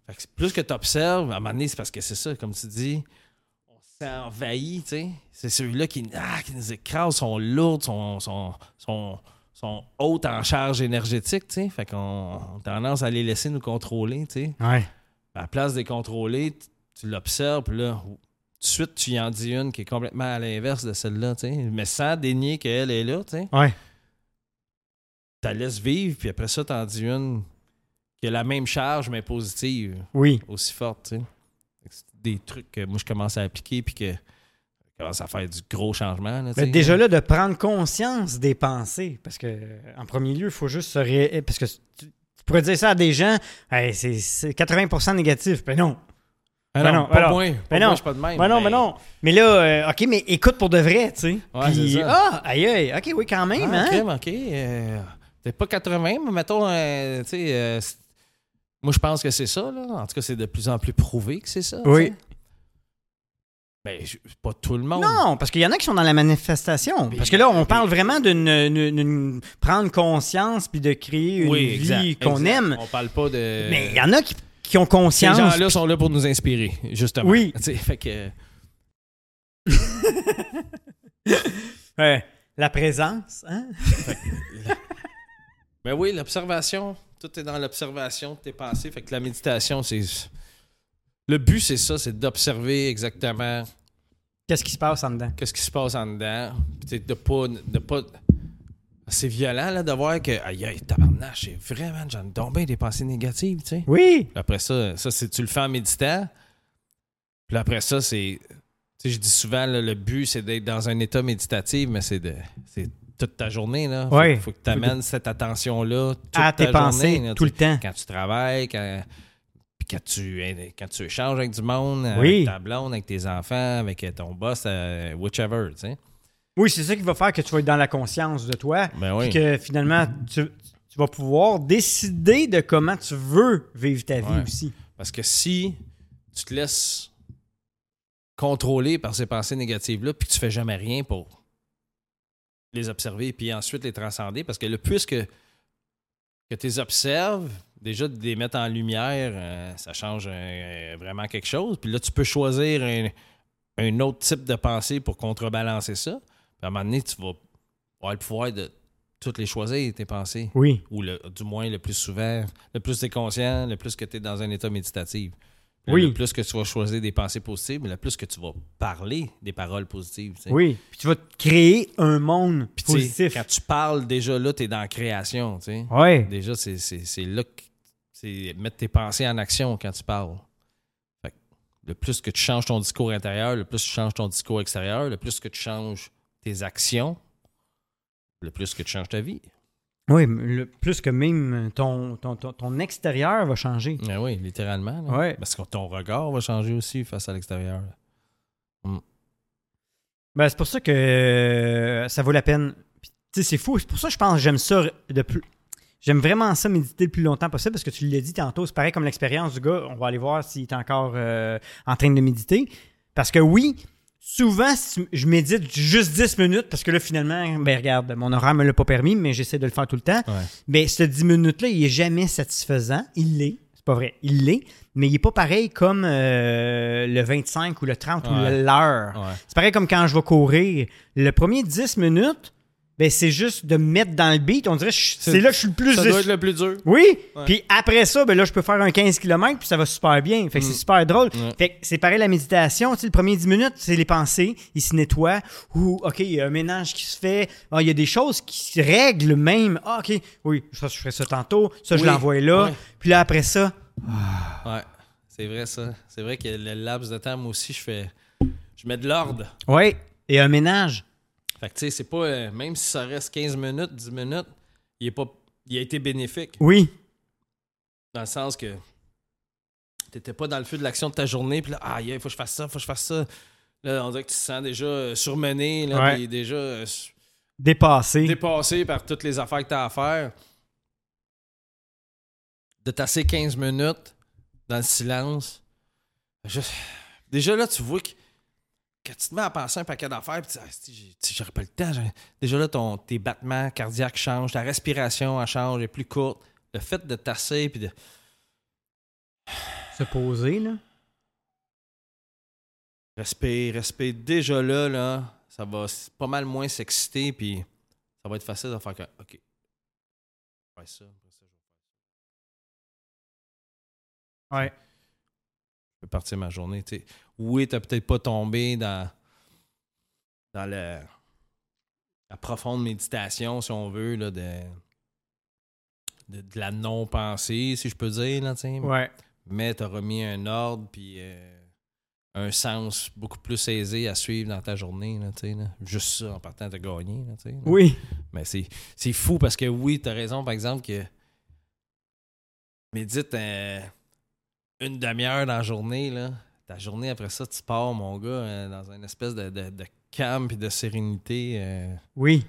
fait que c'est plus que tu observes, à un moment donné, c'est parce que c'est ça, comme tu dis, on s'envahit, tu sais. C'est celui-là qui, ah, qui nous écrase, sont lourdes, sont, sont, sont, sont hautes en charge énergétique, tu sais. Fait qu'on on a tendance à les laisser nous contrôler, tu sais. Ouais. À la place de les contrôler, tu, l'observes, puis là, tout de suite, tu y en dis une qui est complètement à l'inverse de celle-là, tu sais. Mais sans dénier qu'elle est là, tu sais. Ouais. Tu la laisses vivre, puis après ça, tu en dis une qui a la même charge, mais positive Oui. aussi forte, tu sais. C'est Des trucs que moi je commence à appliquer puis que je commence à faire du gros changement. Là, déjà là, de prendre conscience des pensées. Parce que, en premier lieu, il faut juste se ré... Parce que tu, pourrais dire ça à des gens, Hey, c'est c'est 80% négatif. Mais non. Ah Ben non, pas ben non. moi. Pas Ben moi, non. je pas de même. Ben non, ben non. Mais là, euh, OK, mais écoute pour de vrai, tu sais. Ouais, Puis, ah, aïe, aïe. OK, oui, quand même, Ah, hein? ok, ok. euh, T'es pas 80, mais mettons, euh, tu sais, euh, moi je pense que c'est ça, là. En tout cas, c'est de plus en plus prouvé que c'est ça. Oui. sais. Ben, pas tout le monde. Non, parce qu'il y en a qui sont dans la manifestation. Mais- Parce que là, on mais- parle vraiment d'une prendre conscience puis de créer une oui, vie qu'on aime. On parle pas de. Mais il y en a qui, qui ont Ces conscience. gens-là sont là pour nous inspirer, justement. Oui. Tu sais, fait que. Ouais, la présence, hein? Ben oui, l'observation. Tout est dans l'observation de tes pensées. Fait que la méditation, c'est. Le but, c'est ça, c'est d'observer exactement Qu'est-ce qui se passe en dedans? qu'est-ce qui se passe en dedans. Puis t'sais, de pas. De pas... C'est violent là, de voir que. Aïe, aïe, tabarnache, c'est vraiment. J'en ai des pensées négatives, tu sais. Oui. Après ça, ça c'est tu le fais en méditant. Puis après ça, c'est. Tu sais, je dis souvent, là, le but, c'est d'être dans un état méditatif, mais c'est de. C'est toute ta journée, là. Faut, Ouais. faut que tu amènes cette attention-là toute À ta tes pensées, tout le temps. quand tu travailles, quand, puis quand, tu, quand tu échanges avec du monde, Oui. avec ta blonde, avec tes enfants, avec ton boss, euh, whichever, tu sais. Oui, c'est ça qui va faire que tu vas être dans la conscience de toi. Ben oui. Que finalement, tu, tu vas pouvoir décider de comment tu veux vivre ta vie Ouais. aussi. Parce que si tu te laisses contrôler par ces pensées négatives-là, puis que tu fais jamais rien pour les observer, puis ensuite les transcender, parce que le plus que, que tu les observes, déjà de les mettre en lumière, euh, ça change euh, vraiment quelque chose. Puis là, tu peux choisir un, un autre type de pensée pour contrebalancer ça. Puis à un moment donné, tu vas avoir le pouvoir de toutes les choisir, tes pensées. Oui. Ou le, du moins le plus souvent, le plus tu es conscient, le plus que tu es dans un état méditatif. Oui. Le plus que tu vas choisir des pensées positives, le plus que tu vas parler des paroles positives. tu sais. Oui. Puis tu vas te créer un monde Puis positif. quand tu parles, déjà là, tu es dans la création. tu sais. Ouais. Déjà, c'est là que c'est mettre tes pensées en action quand tu parles. Fait que le plus que tu changes ton discours intérieur, le plus que tu changes ton discours extérieur, le plus que tu changes tes actions, le plus que tu changes ta vie. Oui, le- plus que même ton, ton, ton, ton extérieur va changer. Ben oui, littéralement. là. Ouais. Parce que ton regard va changer aussi face à l'extérieur. Ben, c'est pour ça que euh, ça vaut la peine. C'est fou. C'est pour ça que je pense que j'aime ça de plus. J'aime vraiment ça méditer le plus longtemps possible parce que tu l'as dit tantôt, c'est pareil comme l'expérience du gars. On va aller voir s'il est encore euh, en train de méditer. Parce que oui, souvent, je médite juste 10 minutes parce que là, finalement, ben regarde, mon horaire me l'a pas permis, mais j'essaie de le faire tout le temps. Ouais. Mais ce 10 minutes-là, il est jamais satisfaisant. Il l'est. C'est pas vrai. Il l'est. Mais il est pas pareil comme euh, le 25 ou le 30 ou Ouais. l'heure. Ouais. C'est pareil comme quand je vais courir. Le premier 10 minutes, ben, c'est juste de me mettre dans le beat. On dirait C'est- là que je suis le plus... Ça doit être le plus dur. Oui! Puis après ça, ben là, je peux faire un 15 km, puis ça va super bien. Fait que Mm. c'est super drôle. Fait que c'est pareil la méditation. Tu sais, le premier 10 minutes, c'est les pensées. Ils se nettoient. Ou, OK, il y a un ménage qui se fait. Ah, il y a des choses qui se règlent même. Ah, OK, oui, ça, je ferai ça tantôt. Ça, je Oui. l'envoie là. Ouais. Puis là, après ça, Ouais. C'est vrai, ça. C'est vrai que le laps de temps, moi aussi, je fais. Je mets de l'ordre. ouais, et un ménage. Fait que, tu sais, c'est pas. euh, même si ça reste 15 minutes, 10 minutes, il, est pas, il a été bénéfique. Oui, Dans le sens que. T'étais pas dans le feu de l'action de ta journée, puis là, ah, il faut que je fasse ça, faut que je fasse ça. Là, on dirait que tu te sens déjà euh, surmené, là, Ouais. puis déjà euh, dépassé. dépassé par toutes les affaires que tu as à faire. De tasser 15 minutes dans le silence. Je- Déjà là, tu vois que quand tu te mets à penser un paquet d'affaires, puis tu dis, Ah, j'aurais pas le temps. Déjà là, ton, tes battements cardiaques changent, ta respiration elle change, elle est plus courte. Le fait de tasser, puis de. Se poser, là. Respire, respire. Déjà là, là, ça va pas mal moins s'exciter, puis ça va être facile de faire que, OK. Je vais faire ça, après ça, je vais faire Ouais. je peux partir ma journée. tu sais. Oui, t'as peut-être pas tombé dans, dans le- la profonde méditation, si on veut, là, de, de, de la non-pensée, si je peux dire. Là. Ouais. Mais tu as remis un ordre puis euh, un sens beaucoup plus aisé à suivre dans ta journée. Là. Juste ça, en partant, de gagner. Là. Oui. Mais c'est, c'est fou parce que oui, tu as raison, par exemple, que médite euh, une demi-heure dans la journée, là. Ta journée après ça, tu pars, mon gars, euh, dans une espèce de, de, de calme et de sérénité euh, Oui.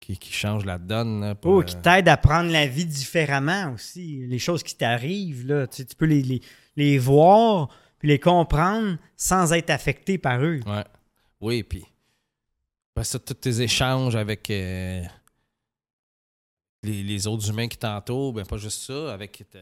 qui, qui change la donne. là, pour, Oh, euh, qui t'aide à prendre la vie différemment aussi. Les choses qui t'arrivent, là, tu, sais, tu peux les, les, les voir puis les comprendre sans être affecté par eux. Ouais. Oui, puis après ça, tous tes échanges avec euh, les, les autres humains qui t'entourent, ben pas juste ça, avec ta,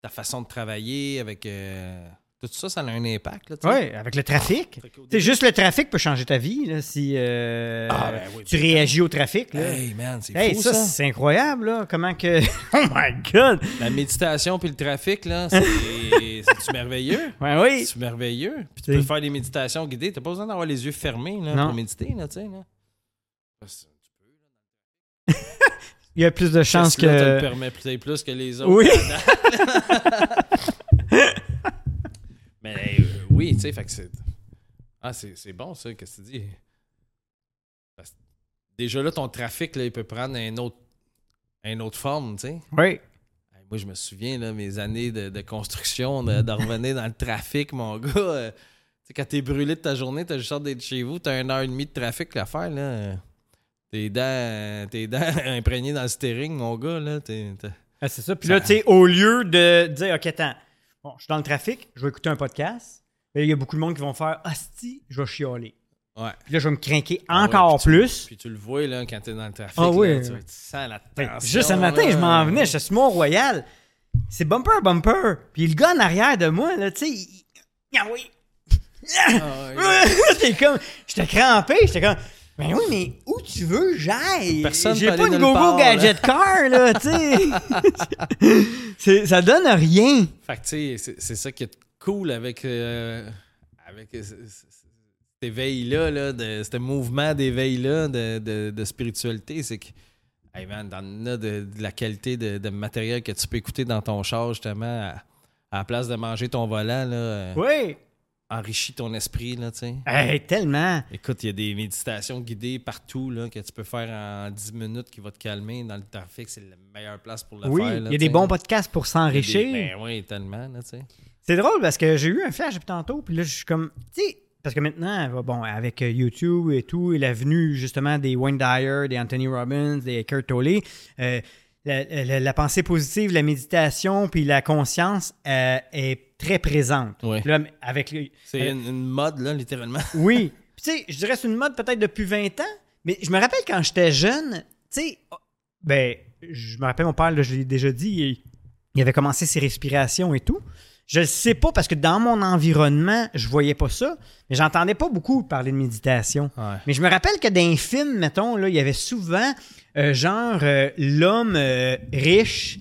ta façon de travailler, avec euh, tout ça, ça a un impact. Oui, avec le trafic. C'est juste le trafic peut changer ta vie là, si euh, Ah, ben oui, tu ben, réagis au trafic. Là. Hey man, c'est Hey, fou ça, ça. c'est incroyable, là. Comment que. Oh my God! La méditation puis le trafic, là, c'est merveilleux? Ouais, oui! C'est merveilleux? Puis tu peux faire des méditations guidées. T'as pas besoin d'avoir les yeux fermés là, Non. pour méditer, là, tu sais. Là. Que Il y a plus de chances Tesla te le que. permet peut-être plus que les autres. Oui. Mais euh, oui, tu sais, fait que c'est. Ah, c'est bon ça, qu'est-ce que tu dis? Parce déjà là, ton trafic, là, il peut prendre un autre, une autre forme, tu sais. Oui. Moi, je me souviens, là, mes années de, de construction, de, de revenir dans le trafic, mon gars. euh, tu sais, quand t'es brûlé de ta journée, t'as juste hâte d'être chez vous, t'as une heure et demie de trafic à faire, là. euh, Tes dents, tes dents imprégnées dans le steering, mon gars, là. Ah, c'est ça. Puis là, tu sais, au lieu de dire, OK, attends, bon, je suis dans le trafic, je vais écouter un podcast. Il y a beaucoup de monde qui vont faire, Asti, je vais chialer. Ouais. Puis là, je vais me craquer Ah ouais, encore tu- plus. Puis tu le vois là, quand t'es dans le trafic. Ah là, oui. tu, sens la tension. Juste ce matin, là. je m'en venais, j'étais sur Mont-Royal. C'est bumper, bumper. Puis le gars en arrière de moi, là, tu sais, il... Ah oui! Ah. J'étais comme... J'étais crampé, j'étais comme... Ben oui, mais où tu veux j'aille? Personne J'ai pas une gogo gadget car, là, tu sais. Ça donne rien. Fait que tu sais, c'est- ça qui est cool avec, euh, avec cet éveil-là, là, de, ce mouvement d'éveil-là de, de, de spiritualité, c'est que, hey man, dans le- de, de la qualité de, de matériel que tu peux écouter dans ton char, justement, à, à la place de manger ton volant, là, euh, Oui. Enrichit ton esprit, là, tu sais. Hey, tellement. Écoute, il y a des méditations guidées partout là, que tu peux faire en 10 minutes qui va te calmer. Dans le trafic, c'est la meilleure place pour le Oui, faire. là, il y a des bons podcasts pour s'enrichir. des- Ben oui, tellement, là, tu sais. C'est drôle parce que j'ai eu un flash depuis tantôt, puis là, je suis comme, tu sais, parce que maintenant, bon, avec YouTube et tout, et la venue justement des Wayne Dyer, des Anthony Robbins, des Kurt Tolley, euh, la, la- la pensée positive, la méditation, puis la conscience euh, est très présente. Oui. Là, avec C'est une, une mode, là, littéralement. oui. Puis, tu sais, je dirais que c'est une mode peut-être depuis 20 ans, mais je me rappelle quand j'étais jeune, tu sais, oh, ben, je me rappelle mon père, là, je l'ai déjà dit, il, il avait commencé ses respirations et tout. Je le sais pas parce que dans mon environnement, je voyais pas ça, mais j'entendais pas beaucoup parler de méditation. Ouais. Mais je me rappelle que dans les films, mettons, là, il y avait souvent euh, genre euh, l'homme euh, riche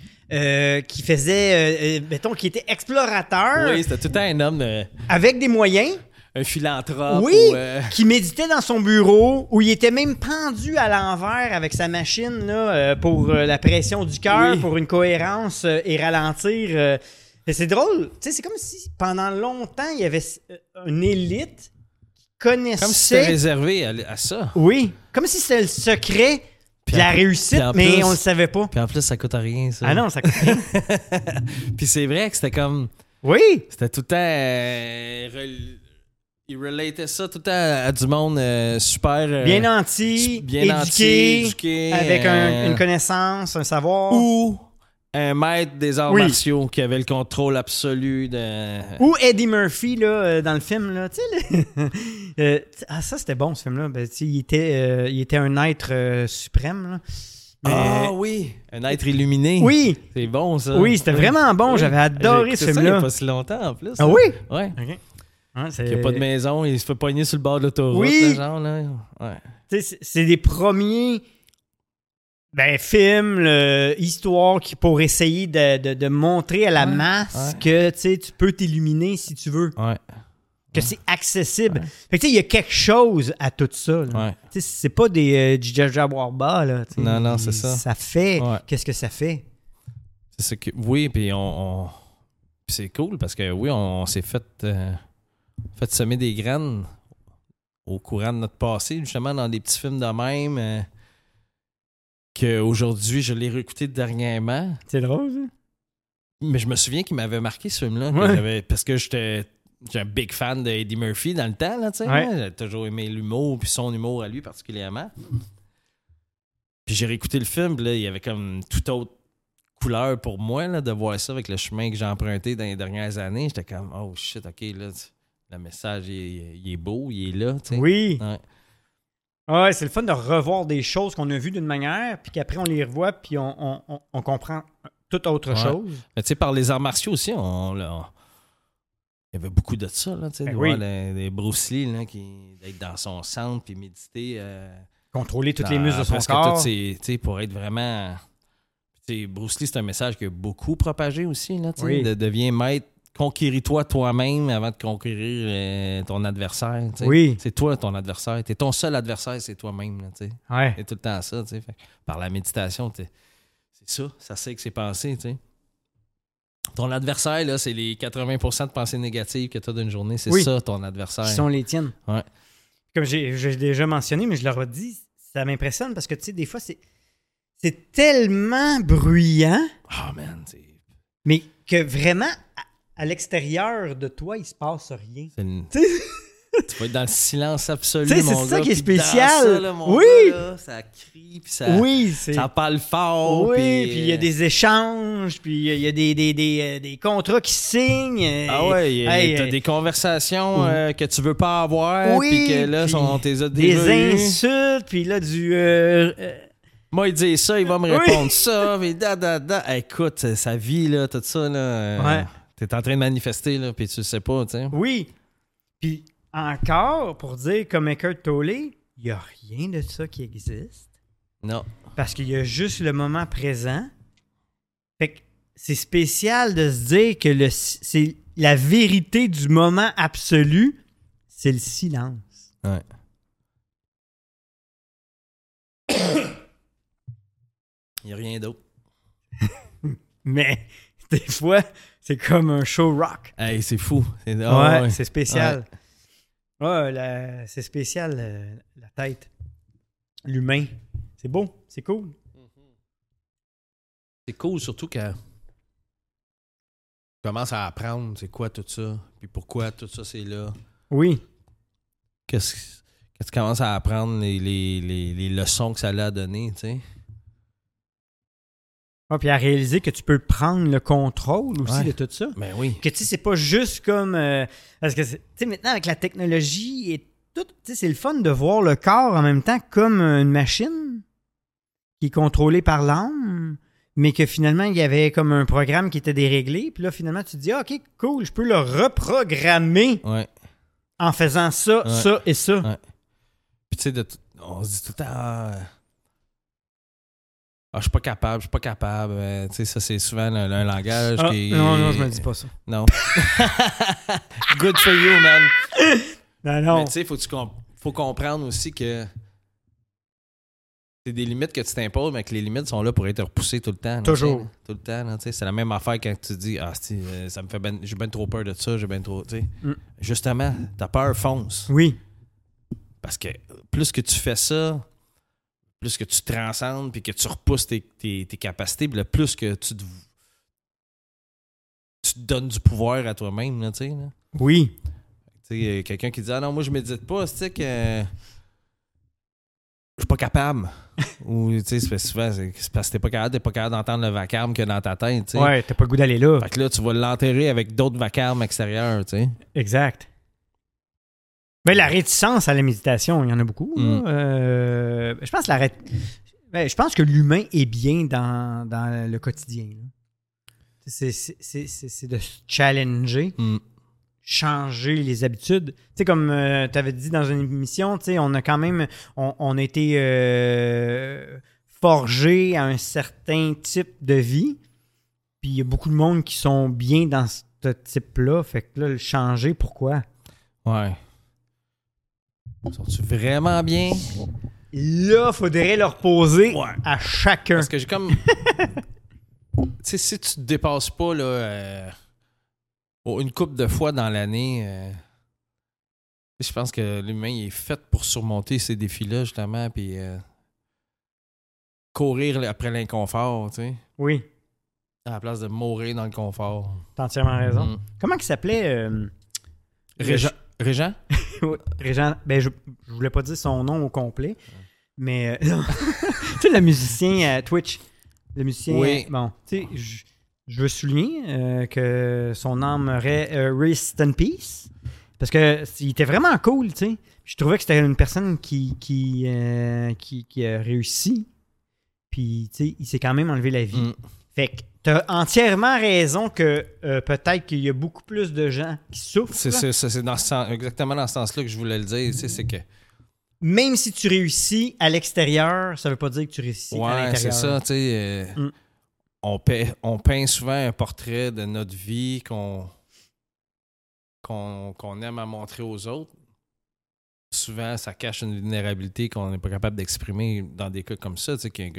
qui faisait, mettons, qui était explorateur Oui, c'était tout le temps un homme, avec des moyens. un philanthrope. Oui, ou, qui méditait dans son bureau, où il était même pendu à l'envers avec sa machine là, pour la pression du cœur, Oui. pour une cohérence et ralentir. c'est drôle, tu sais, c'est comme si pendant longtemps, il y avait une élite qui connaissait... comme si c'était réservé à, à ça. Oui, comme si c'était le secret Puis la en- réussite, puis mais plus- on le savait pas. Puis en plus, ça coûte rien, ça. Ah non, ça coûte rien. Puis c'est vrai que c'était comme. Oui, C'était tout le temps. euh, rel- il relatait ça tout le temps à du monde euh, super. euh, bien nanti, bien éduqué, avec un- une connaissance, un savoir. Ou un maître des arts Oui. martiaux qui avait le contrôle absolu de. Ou Eddie Murphy là, euh, dans le film. Là, tu sais, là. Euh, ah, ça, c'était bon, ce film-là. Ben, il, était, euh, il était un être euh, suprême. là. Mais- Ah oui! Un être illuminé. oui, C'est bon, ça. oui, c'était vraiment bon. Oui. J'avais adoré ce Il film-là. a pas si longtemps, en plus. Ah là. oui? Ouais. Ouais, c'est- Il n'y a pas de maison, il se fait pogner sur le bord de l'autoroute, Oui. genre, là. Ouais. Tu sais, c'est- c'est des premiers ben, films, là, histoires qui, pour essayer de, de- de montrer à la Ouais, masse ouais. que tu peux t'illuminer si tu veux, Ouais. que c'est accessible. Fait que tu sais, il y a quelque chose à tout ça. c'est pas des euh, Jaja Warba, là. Non, non, c'est ça. Ça fait. Qu'est-ce que ça fait? C'est ce que. Oui, puis on. on- c'est cool parce que oui, on, on s'est fait, euh, fait semer des graines au courant de notre passé, justement, dans des petits films de même. euh, Qu'aujourd'hui, je l'ai réécouté dernièrement. C'est drôle, ça? Mais je me souviens qu'il m'avait marqué ce film-là. Ouais. Parce que j'étais J'étais un big fan de Eddie Murphy dans le temps, là, tu sais. Ouais. hein. J'ai toujours aimé l'humour, puis son humour à lui particulièrement. Puis j'ai réécouté le film, puis là, il y avait comme une toute autre couleur pour moi, là, de voir ça avec le chemin que j'ai emprunté dans les dernières années. J'étais comme, oh shit, ok, là, le message, il est, il est beau, il est là, tu sais. Oui. Ouais. Ouais, c'est le fun de revoir des choses qu'on a vues d'une manière, puis qu'après on les revoit, puis on, on- on- on comprend toute autre Ouais. chose. Mais tu sais, par les arts martiaux aussi, on, là, il y avait beaucoup de ça, là, tu sais, Ben de oui. voir les, les Bruce Lee, là, qui, d'être dans son centre, puis méditer. euh, Contrôler toutes les muscles de son corps. tu sais, pour être vraiment. tu sais, Bruce Lee, c'est un message qui a beaucoup propagé aussi. Là, tu sais, Oui. de, deviens maître, conquéris-toi toi-même avant de conquérir euh, ton adversaire. Oui. C'est toi ton adversaire. T'es ton seul adversaire, c'est toi-même. Ouais. C'est tout le temps ça. Fait par la méditation, c'est ça. Ça sait que c'est pensé. tu sais. Ton adversaire, là, c'est les 80% de pensées négatives que tu as d'une journée. C'est Oui. ça, ton adversaire. Qui sont les tiennes. Ouais. Comme j'ai déjà mentionné, mais je le redis, ça m'impressionne parce que, tu sais, des fois, c'est c'est tellement bruyant, Oh man, mais que vraiment, à, l'extérieur de toi, il se passe rien. Une- Tu vas être dans le silence absolu, c'est ça qui est spécial. ça, là, mon Oui. gars, là, ça crie, puis ça, oui, ça parle fort. oui, puis, il y a euh, des échanges, puis il y a des, des, des, euh, des contrats qui se signent. Ah ouais, hey, t'as euh, des conversations oui. euh, que tu veux pas avoir, Oui, puis que là, sont, t'es des insultes, puis là, du. euh, euh, Moi, il dit ça, il va me Oui. répondre ça, mais da, da, da. Écoute, sa vie, là, tout ça, là, euh, Ouais. t'es en train de manifester, là, puis tu le sais pas, tu sais. oui. Puis encore, pour dire comme Eckhart Tolle, il n'y a rien de ça qui existe. Non. Parce qu'il y a juste le moment présent. Fait que c'est spécial de se dire que le, c'est la vérité du moment absolu, c'est le silence. Ouais. Il n'y a rien d'autre. Mais des fois, c'est comme un show rock. Hey, c'est fou. C'est ah, ouais, ouais. c'est spécial. Ouais, la- c'est spécial, euh, la tête. L'humain. C'est beau, c'est cool. C'est cool, surtout quand tu commences à apprendre c'est quoi tout ça, puis pourquoi tout ça c'est là. Oui. Qu'est-ce que tu commences à apprendre les, les, les, les leçons que ça l'a donné, tu sais? Ouais, puis à réaliser que tu peux prendre le contrôle aussi Ouais. de tout ça. Ben oui. Que tu sais, c'est pas juste comme. euh, parce que, tu sais, maintenant, avec la technologie et tout, tu sais, c'est le fun de voir le corps en même temps comme une machine qui est contrôlée par l'âme, mais que finalement, il y avait comme un programme qui était déréglé. Puis là, finalement, tu te dis, Ah, OK, cool, je peux le reprogrammer Ouais. en faisant ça, ça et ça. Puis tu sais, on se dit tout le temps, ah, je suis pas capable, je suis pas capable. Euh, tu sais, ça, c'est souvent un, un langage Ah, qui. non, non, je me dis pas ça. Non. Good for you, man. Non, Mais non. tu sais, faut, comp- faut comprendre aussi que c'est des limites que tu t'imposes, mais que les limites sont là pour être repoussées tout le temps. là, Toujours. Tout le temps. là, tu sais. C'est la même affaire quand tu dis Ah, euh, ça me fait ben, j'ai bien trop peur de ça, j'ai bien trop. tu sais. Mm. Justement, ta peur fonce. Oui. Parce que plus que tu fais ça, plus que tu transcendes puis que tu repousses tes, tes- tes capacités, puis le plus que tu te, tu te donnes du pouvoir à toi-même, là, tu sais. là. Oui. Tu sais, euh, quelqu'un qui dit Ah non, moi je médite pas, tu sais que je suis pas capable? Ou tu sais, souvent, c'est parce que t'es pas capable, t'es pas capable d'entendre le vacarme que dans ta tête, tu sais. Ouais, t'as pas le goût d'aller là. Fait que là, tu vas l'enterrer avec d'autres vacarmes extérieurs, tu sais. Exact. Mais la réticence à la méditation, il y en a beaucoup. Mm. Euh, je pense que la ré- ben, je pense que l'humain est bien dans, dans le quotidien. C'est- de se challenger, Mm. changer les habitudes. Tu sais, comme tu avais dit dans une émission, tu sais, on a quand même on, on a été euh, forgé à un certain type de vie. Puis il y a beaucoup de monde qui sont bien dans ce type-là. Fait que là, le changer, pourquoi? Ouais. Sont-tu vraiment bien? Là, faudrait leur poser Ouais. à chacun. Parce que j'ai comme. tu sais, si tu te dépasses pas, là, euh, oh, une couple de fois dans l'année, euh, je pense que l'humain il est fait pour surmonter ces défis-là, justement, puis euh, courir après l'inconfort, tu sais, Oui, à la place de mourir dans le confort. t'as entièrement raison. Mm. Comment il s'appelait euh? Régent? Régent, ben je, je voulais pas dire son nom au complet, mais euh, tu sais, le musicien à Twitch, le musicien, Oui. euh, bon, tu sais, je, je veux souligner euh, que son âme euh, rest in peace, parce que il était vraiment cool, tu sais. Je trouvais que c'était une personne qui qui, euh, qui qui a réussi, puis tu sais, il s'est quand même enlevé la vie. Mm. Fait que t'as entièrement raison que euh, peut-être qu'il y a beaucoup plus de gens qui souffrent. C'est c'est- c'est- dans ce sens- exactement dans ce sens-là que je voulais le dire. tu sais, C'est que. Même si tu réussis à l'extérieur, ça veut pas dire que tu réussis à l'intérieur. c'est ça. tu sais, euh, Mm. on, paie- on peint souvent un portrait de notre vie qu'on qu'on qu'on aime à montrer aux autres. Souvent, ça cache une vulnérabilité qu'on n'est pas capable d'exprimer dans des cas comme ça. Tu sais, qu'un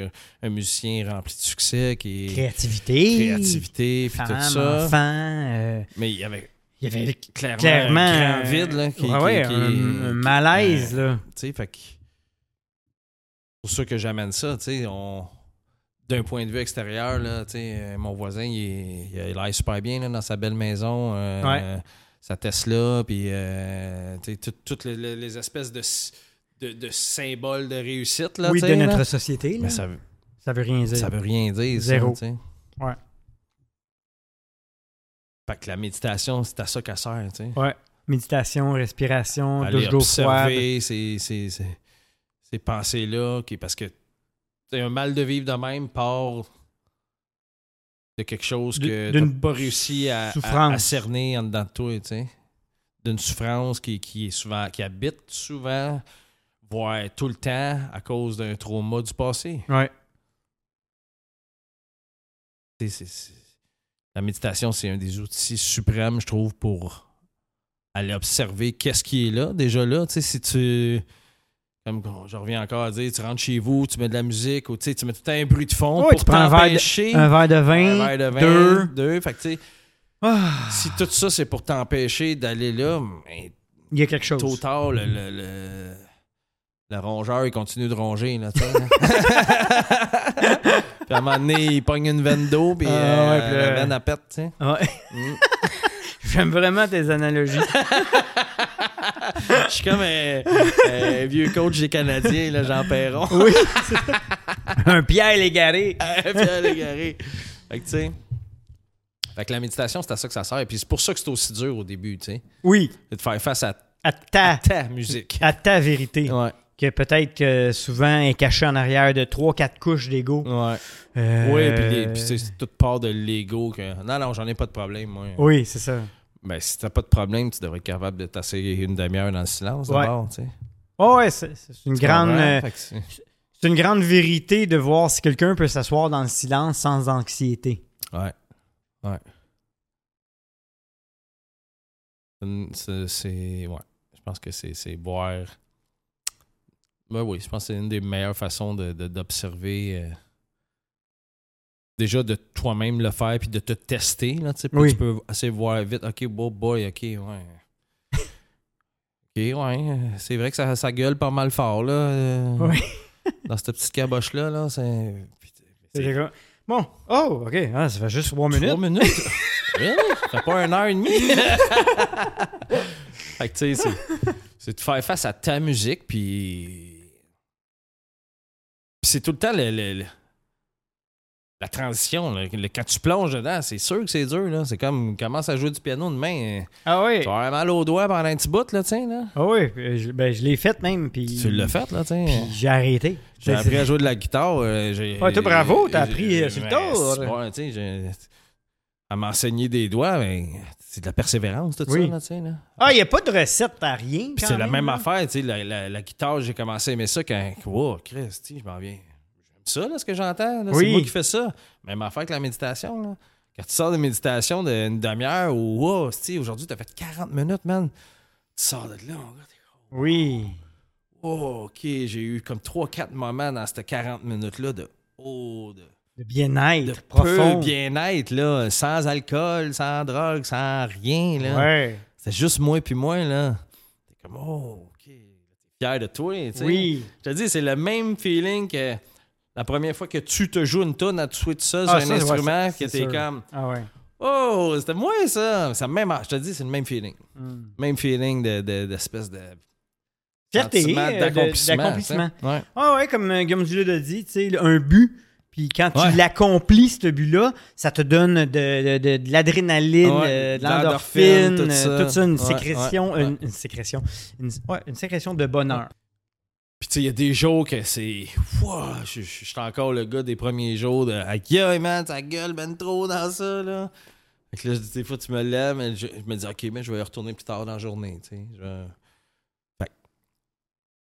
un musicien rempli de succès, qui est Créativité. créativité, puis Femme, tout ça. enfant. euh, Mais il y avait il y avait clairement, clairement un grand vide là, qui, ouais, qui- ouais, qui- un, un malaise. euh, là. tu sais, fait que. C'est pour ça que j'amène ça, tu sais. On... D'un point de vue extérieur, là, tu sais, euh, mon voisin, il, il a il a l'air super bien là, dans sa belle maison. euh, Ouais. Sa Tesla, puis euh, toutes les, espèces de, de, de symboles de réussite, là, oui, de là. notre société. Là. Mais ça, ça, veut rien dire. ça veut rien dire, ça, Zéro. sais. Ouais. Fait que la méditation, c'est à ça qu'elle sert, sais. Ouais. Méditation, respiration, douche d'eau froide. ces, ces, ces, ces pensées-là, parce que un mal de vivre de même part de quelque chose que D'une- tu pas réussi à, à- souffrance. à cerner en dedans de toi, tu sais. D'une souffrance qui, qui est souvent, qui habite souvent, voire tout le temps, à cause d'un trauma du passé. Ouais. La méditation, c'est un des outils suprêmes, je trouve, pour aller observer qu'est-ce qui est là, déjà là. Tu sais, si tu. Comme je reviens encore à dire, tu rentres chez vous, tu mets de la musique, ou tu mets tout un bruit de fond Ouais, pour t'empêcher. Un verre de vin, un verre de vin, deux. deux. Fait que, tu sais, Ah, si tout ça, c'est pour t'empêcher d'aller là, ben, il y a quelque chose. tôt tard, le, le, le- le rongeur, il continue de ronger, là, puis à un moment donné, il pogne une veine d'eau, puis Ah, euh, la veine, elle pète, tu sais. Ouais. Mm. J'aime vraiment tes analogies. Je suis comme un, un vieux coach des Canadiens, là, Jean Perron. oui. un Pierre Légaré. Pierre Légaré. Fait que, tu sais. Fait que la méditation, c'est à ça que ça sert. Et puis c'est pour ça que c'est aussi dur au début, tu sais. Oui. De faire face à À ta, ta musique. à ta vérité. Ouais. Que peut-être que souvent est cachée en arrière de 3-4 couches d'ego. Ouais. Euh, Oui, puis, puis c'est c'est toute part de l'ego. Que... Non, non, j'en ai pas de problème, moi. Oui, c'est ça. Ben, si t'as pas de problème, tu devrais être capable de tasser une demi-heure dans le silence Ouais. d'abord, tu sais. Oh, ouais, c'est une grande. euh, c'est- une grande vérité de voir si quelqu'un peut s'asseoir dans le silence sans anxiété. Ouais. Ouais. C'est. Ouais. Je pense que c'est boire. Ben oui, je pense que c'est une des meilleures façons de- de- d'observer. euh, Déjà de toi-même le faire puis de te tester. Là, tu Oui. Peux assez voir vite. Ok, bon boy, ok, ouais. Ok, ouais. C'est vrai que ça, ça gueule pas mal fort, là. euh, Oui. Dans cette petite caboche-là, là. C'est. Bon, oh, ok, ah, ça fait juste 3 minutes. Trois minutes? Really? Ça fait pas une heure et demie? fait que, tu sais, c'est- c'est de faire face à ta musique, puis. puis c'est tout le temps le- le- le- la transition. là. Le- quand tu plonges dedans, c'est sûr que c'est dur. là. C'est comme commence à jouer du piano demain. Ah oui, Tu avoir mal aux doigts pendant un petit bout, là, sais. Là. ah oui, je, ben, je l'ai fait même, puis... Tu l'as fait, là. Puis j'ai arrêté. J'ai appris à jouer de la guitare. euh, j'ai- Ouais, toi, bravo, t'as appris, euh, sur le mais tu sais, j'ai- à m'enseigner des doigts, ben, c'est de la persévérance, tout Oui. ça, là, tu sais. Là. Ah, il n'y a pas de recette à rien, quand c'est la même là? affaire, tu sais, la, la- la guitare, j'ai commencé à aimer ça quand, wow, Christy, je m'en viens. Ça, là, ce que j'entends, Oui. c'est moi qui fais ça. Même affaire que la méditation, là. Quand tu sors de méditation d'une demi-heure ou, wow, tu aujourd'hui, t'as fait 40 minutes, man. Tu sors de là, mon gars, Oui. Oh, OK, j'ai eu comme 3-4 moments dans ces 40 minutes-là de oh, de, de bien-être peu profond. bien-être, là, sans alcool, sans drogue, sans rien, là. Ouais. C'est juste moi puis moi, là. T'es comme, oh, OK, t'es fier de toi, tu sais. Oui. Je te dis, c'est le même feeling que la première fois que tu te joues une tonne à te tout seul Ah, sur ça, un ouais, instrument, c'est- que t'es comme, Ah ouais. Oh, c'était moins ça. ça même, je te dis, c'est le même feeling. Hmm. Même feeling de, de- d'espèce de. Fierté, euh, de- d'accomplissement. Ouais. Ah ouais, comme euh, Guillaume Duluth a dit, tu sais, un but. Puis quand tu Ouais. l'accomplis, ce but-là, ça te donne de, de- de- l'adrénaline, Ouais, euh, de l'endorphine, tout euh, ça. une Ouais, sécrétion, ouais, Une, une sécrétion, une, ouais, une sécrétion de bonheur. Puis tu sais, il y a des jours que c'est. Ouah, je suis encore le gars des premiers jours de. Aïe, man, ta gueule ben trop dans ça, là. Fait que là, je dis, des fois, tu me lèves, mais je, me dis, OK, mais je vais y retourner plus tard dans la journée, tu sais. Je- Fait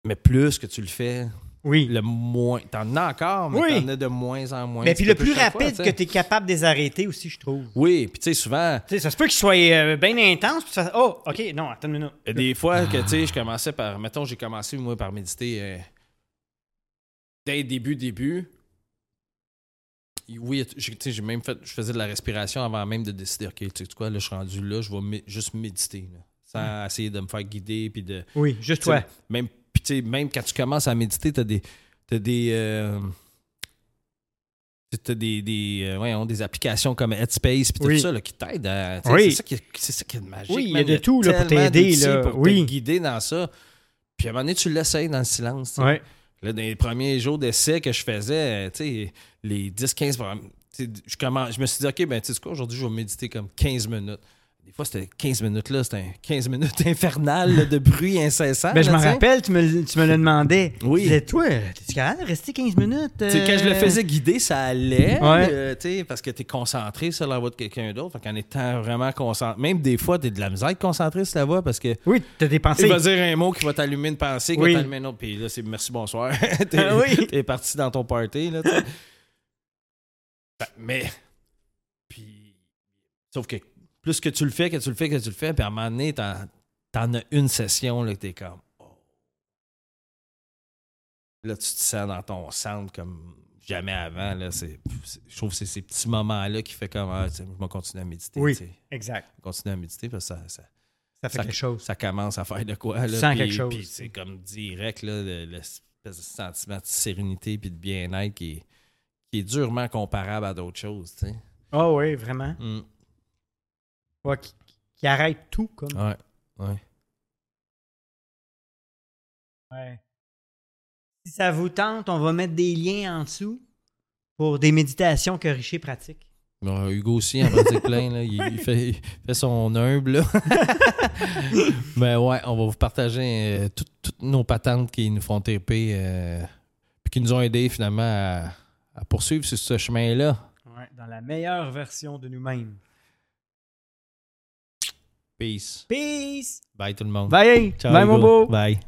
Mais plus que tu le fais, Oui. le moins. T'en as encore, mais Oui. t'en as de moins en moins. Mais puis le plus fois, rapide que tu es capable de les arrêter aussi, je trouve. Oui, puis tu sais, souvent, Tu sais, ça se peut qu'il soit euh, bien intense, puis tu fais, oh, ok, non, attends une minute. Des fois que, tu sais, je commençais par. Mettons, j'ai commencé, moi, par méditer euh, dès le début, début. Oui, j'ai tu sais, j'ai même fait. Je faisais de la respiration avant même de décider, OK, tu sais quoi, là, je suis rendu là, je vais mé- juste méditer, là, sans essayer de me faire guider, puis de. Oui, juste toi. Même, puis tu sais, même quand tu commences à méditer, t'as des. T'as des. euh, T'as des, des, euh, voyons, des applications comme Headspace puis tout Oui. ça là, qui t'aident à. Oui. C'est ça qui est, c'est ça qui est magique. Oui, il y a de tout, là, pour t'aider, là. Pour Oui. te guider dans ça. Puis à un moment donné, tu l'essayes dans le silence. Ouais. Là, dans les premiers jours d'essai que je faisais, euh, les 10-15 premiers- tu sais, je, commence, je me suis dit, OK, ben, tu sais quoi, aujourd'hui, je vais méditer comme 15 minutes. Des fois, c'était 15 minutes là, c'était un 15 minutes infernal là, de bruit incessant. Ben, je sais. rappelle, tu me, le- tu me le demandais. Oui. Tu toi, t'es-tu capable de rester 15 minutes? Quand je le euh? faisais guider, ça allait, Ouais. euh, tu sais, parce que tu es concentré sur la voix de quelqu'un d'autre. Fait qu'en étant vraiment concentré, même des fois, tu de la misère à être concentré sur la voix parce que Oui, t'as des pensées. il va dire un mot qui va t'allumer une pensée, qui Oui. va t'allumer une autre. Puis là, c'est merci, bonsoir. t'es, Ah oui. t'es parti dans ton party, là. Ben, mais, puis, sauf que plus que tu le fais, que tu le fais, que tu le fais, puis à un moment donné, t'en, t'en as une session, là, que t'es comme, oh. Là, tu te sens dans ton centre comme jamais avant, là. C'est, je trouve que c'est ces petits moments-là qui fait comme, ah, je vais continuer à méditer, Oui. Exact. Je vais continuer à méditer parce que ça- ça, Ça fait Ça- quelque chose. ça commence à faire de quoi. Là, puis- quelque chose. Puis c'est comme direct, là, le- l'espèce de sentiment de sérénité puis de bien-être qui est, qui est durement comparable à d'autres choses. Ah oui, vraiment. Mm. Ouais, qui, qui arrête tout, comme. Ouais, ouais. Ouais. Si ça vous tente, on va mettre des liens en dessous pour des méditations que Richer pratique. Bon, Hugo aussi en pratique plein. Là. Il, il fait, il fait son humble. Mais ouais, on va vous partager euh, tout- toutes nos patentes qui nous font triper euh, puis qui nous ont aidés finalement à, à poursuivre sur ce chemin-là. Ouais, dans la meilleure version de nous-mêmes. Peace. Peace. Vai, todo mundo. Bye aí. Tchau, Vai, Mambo. Vai.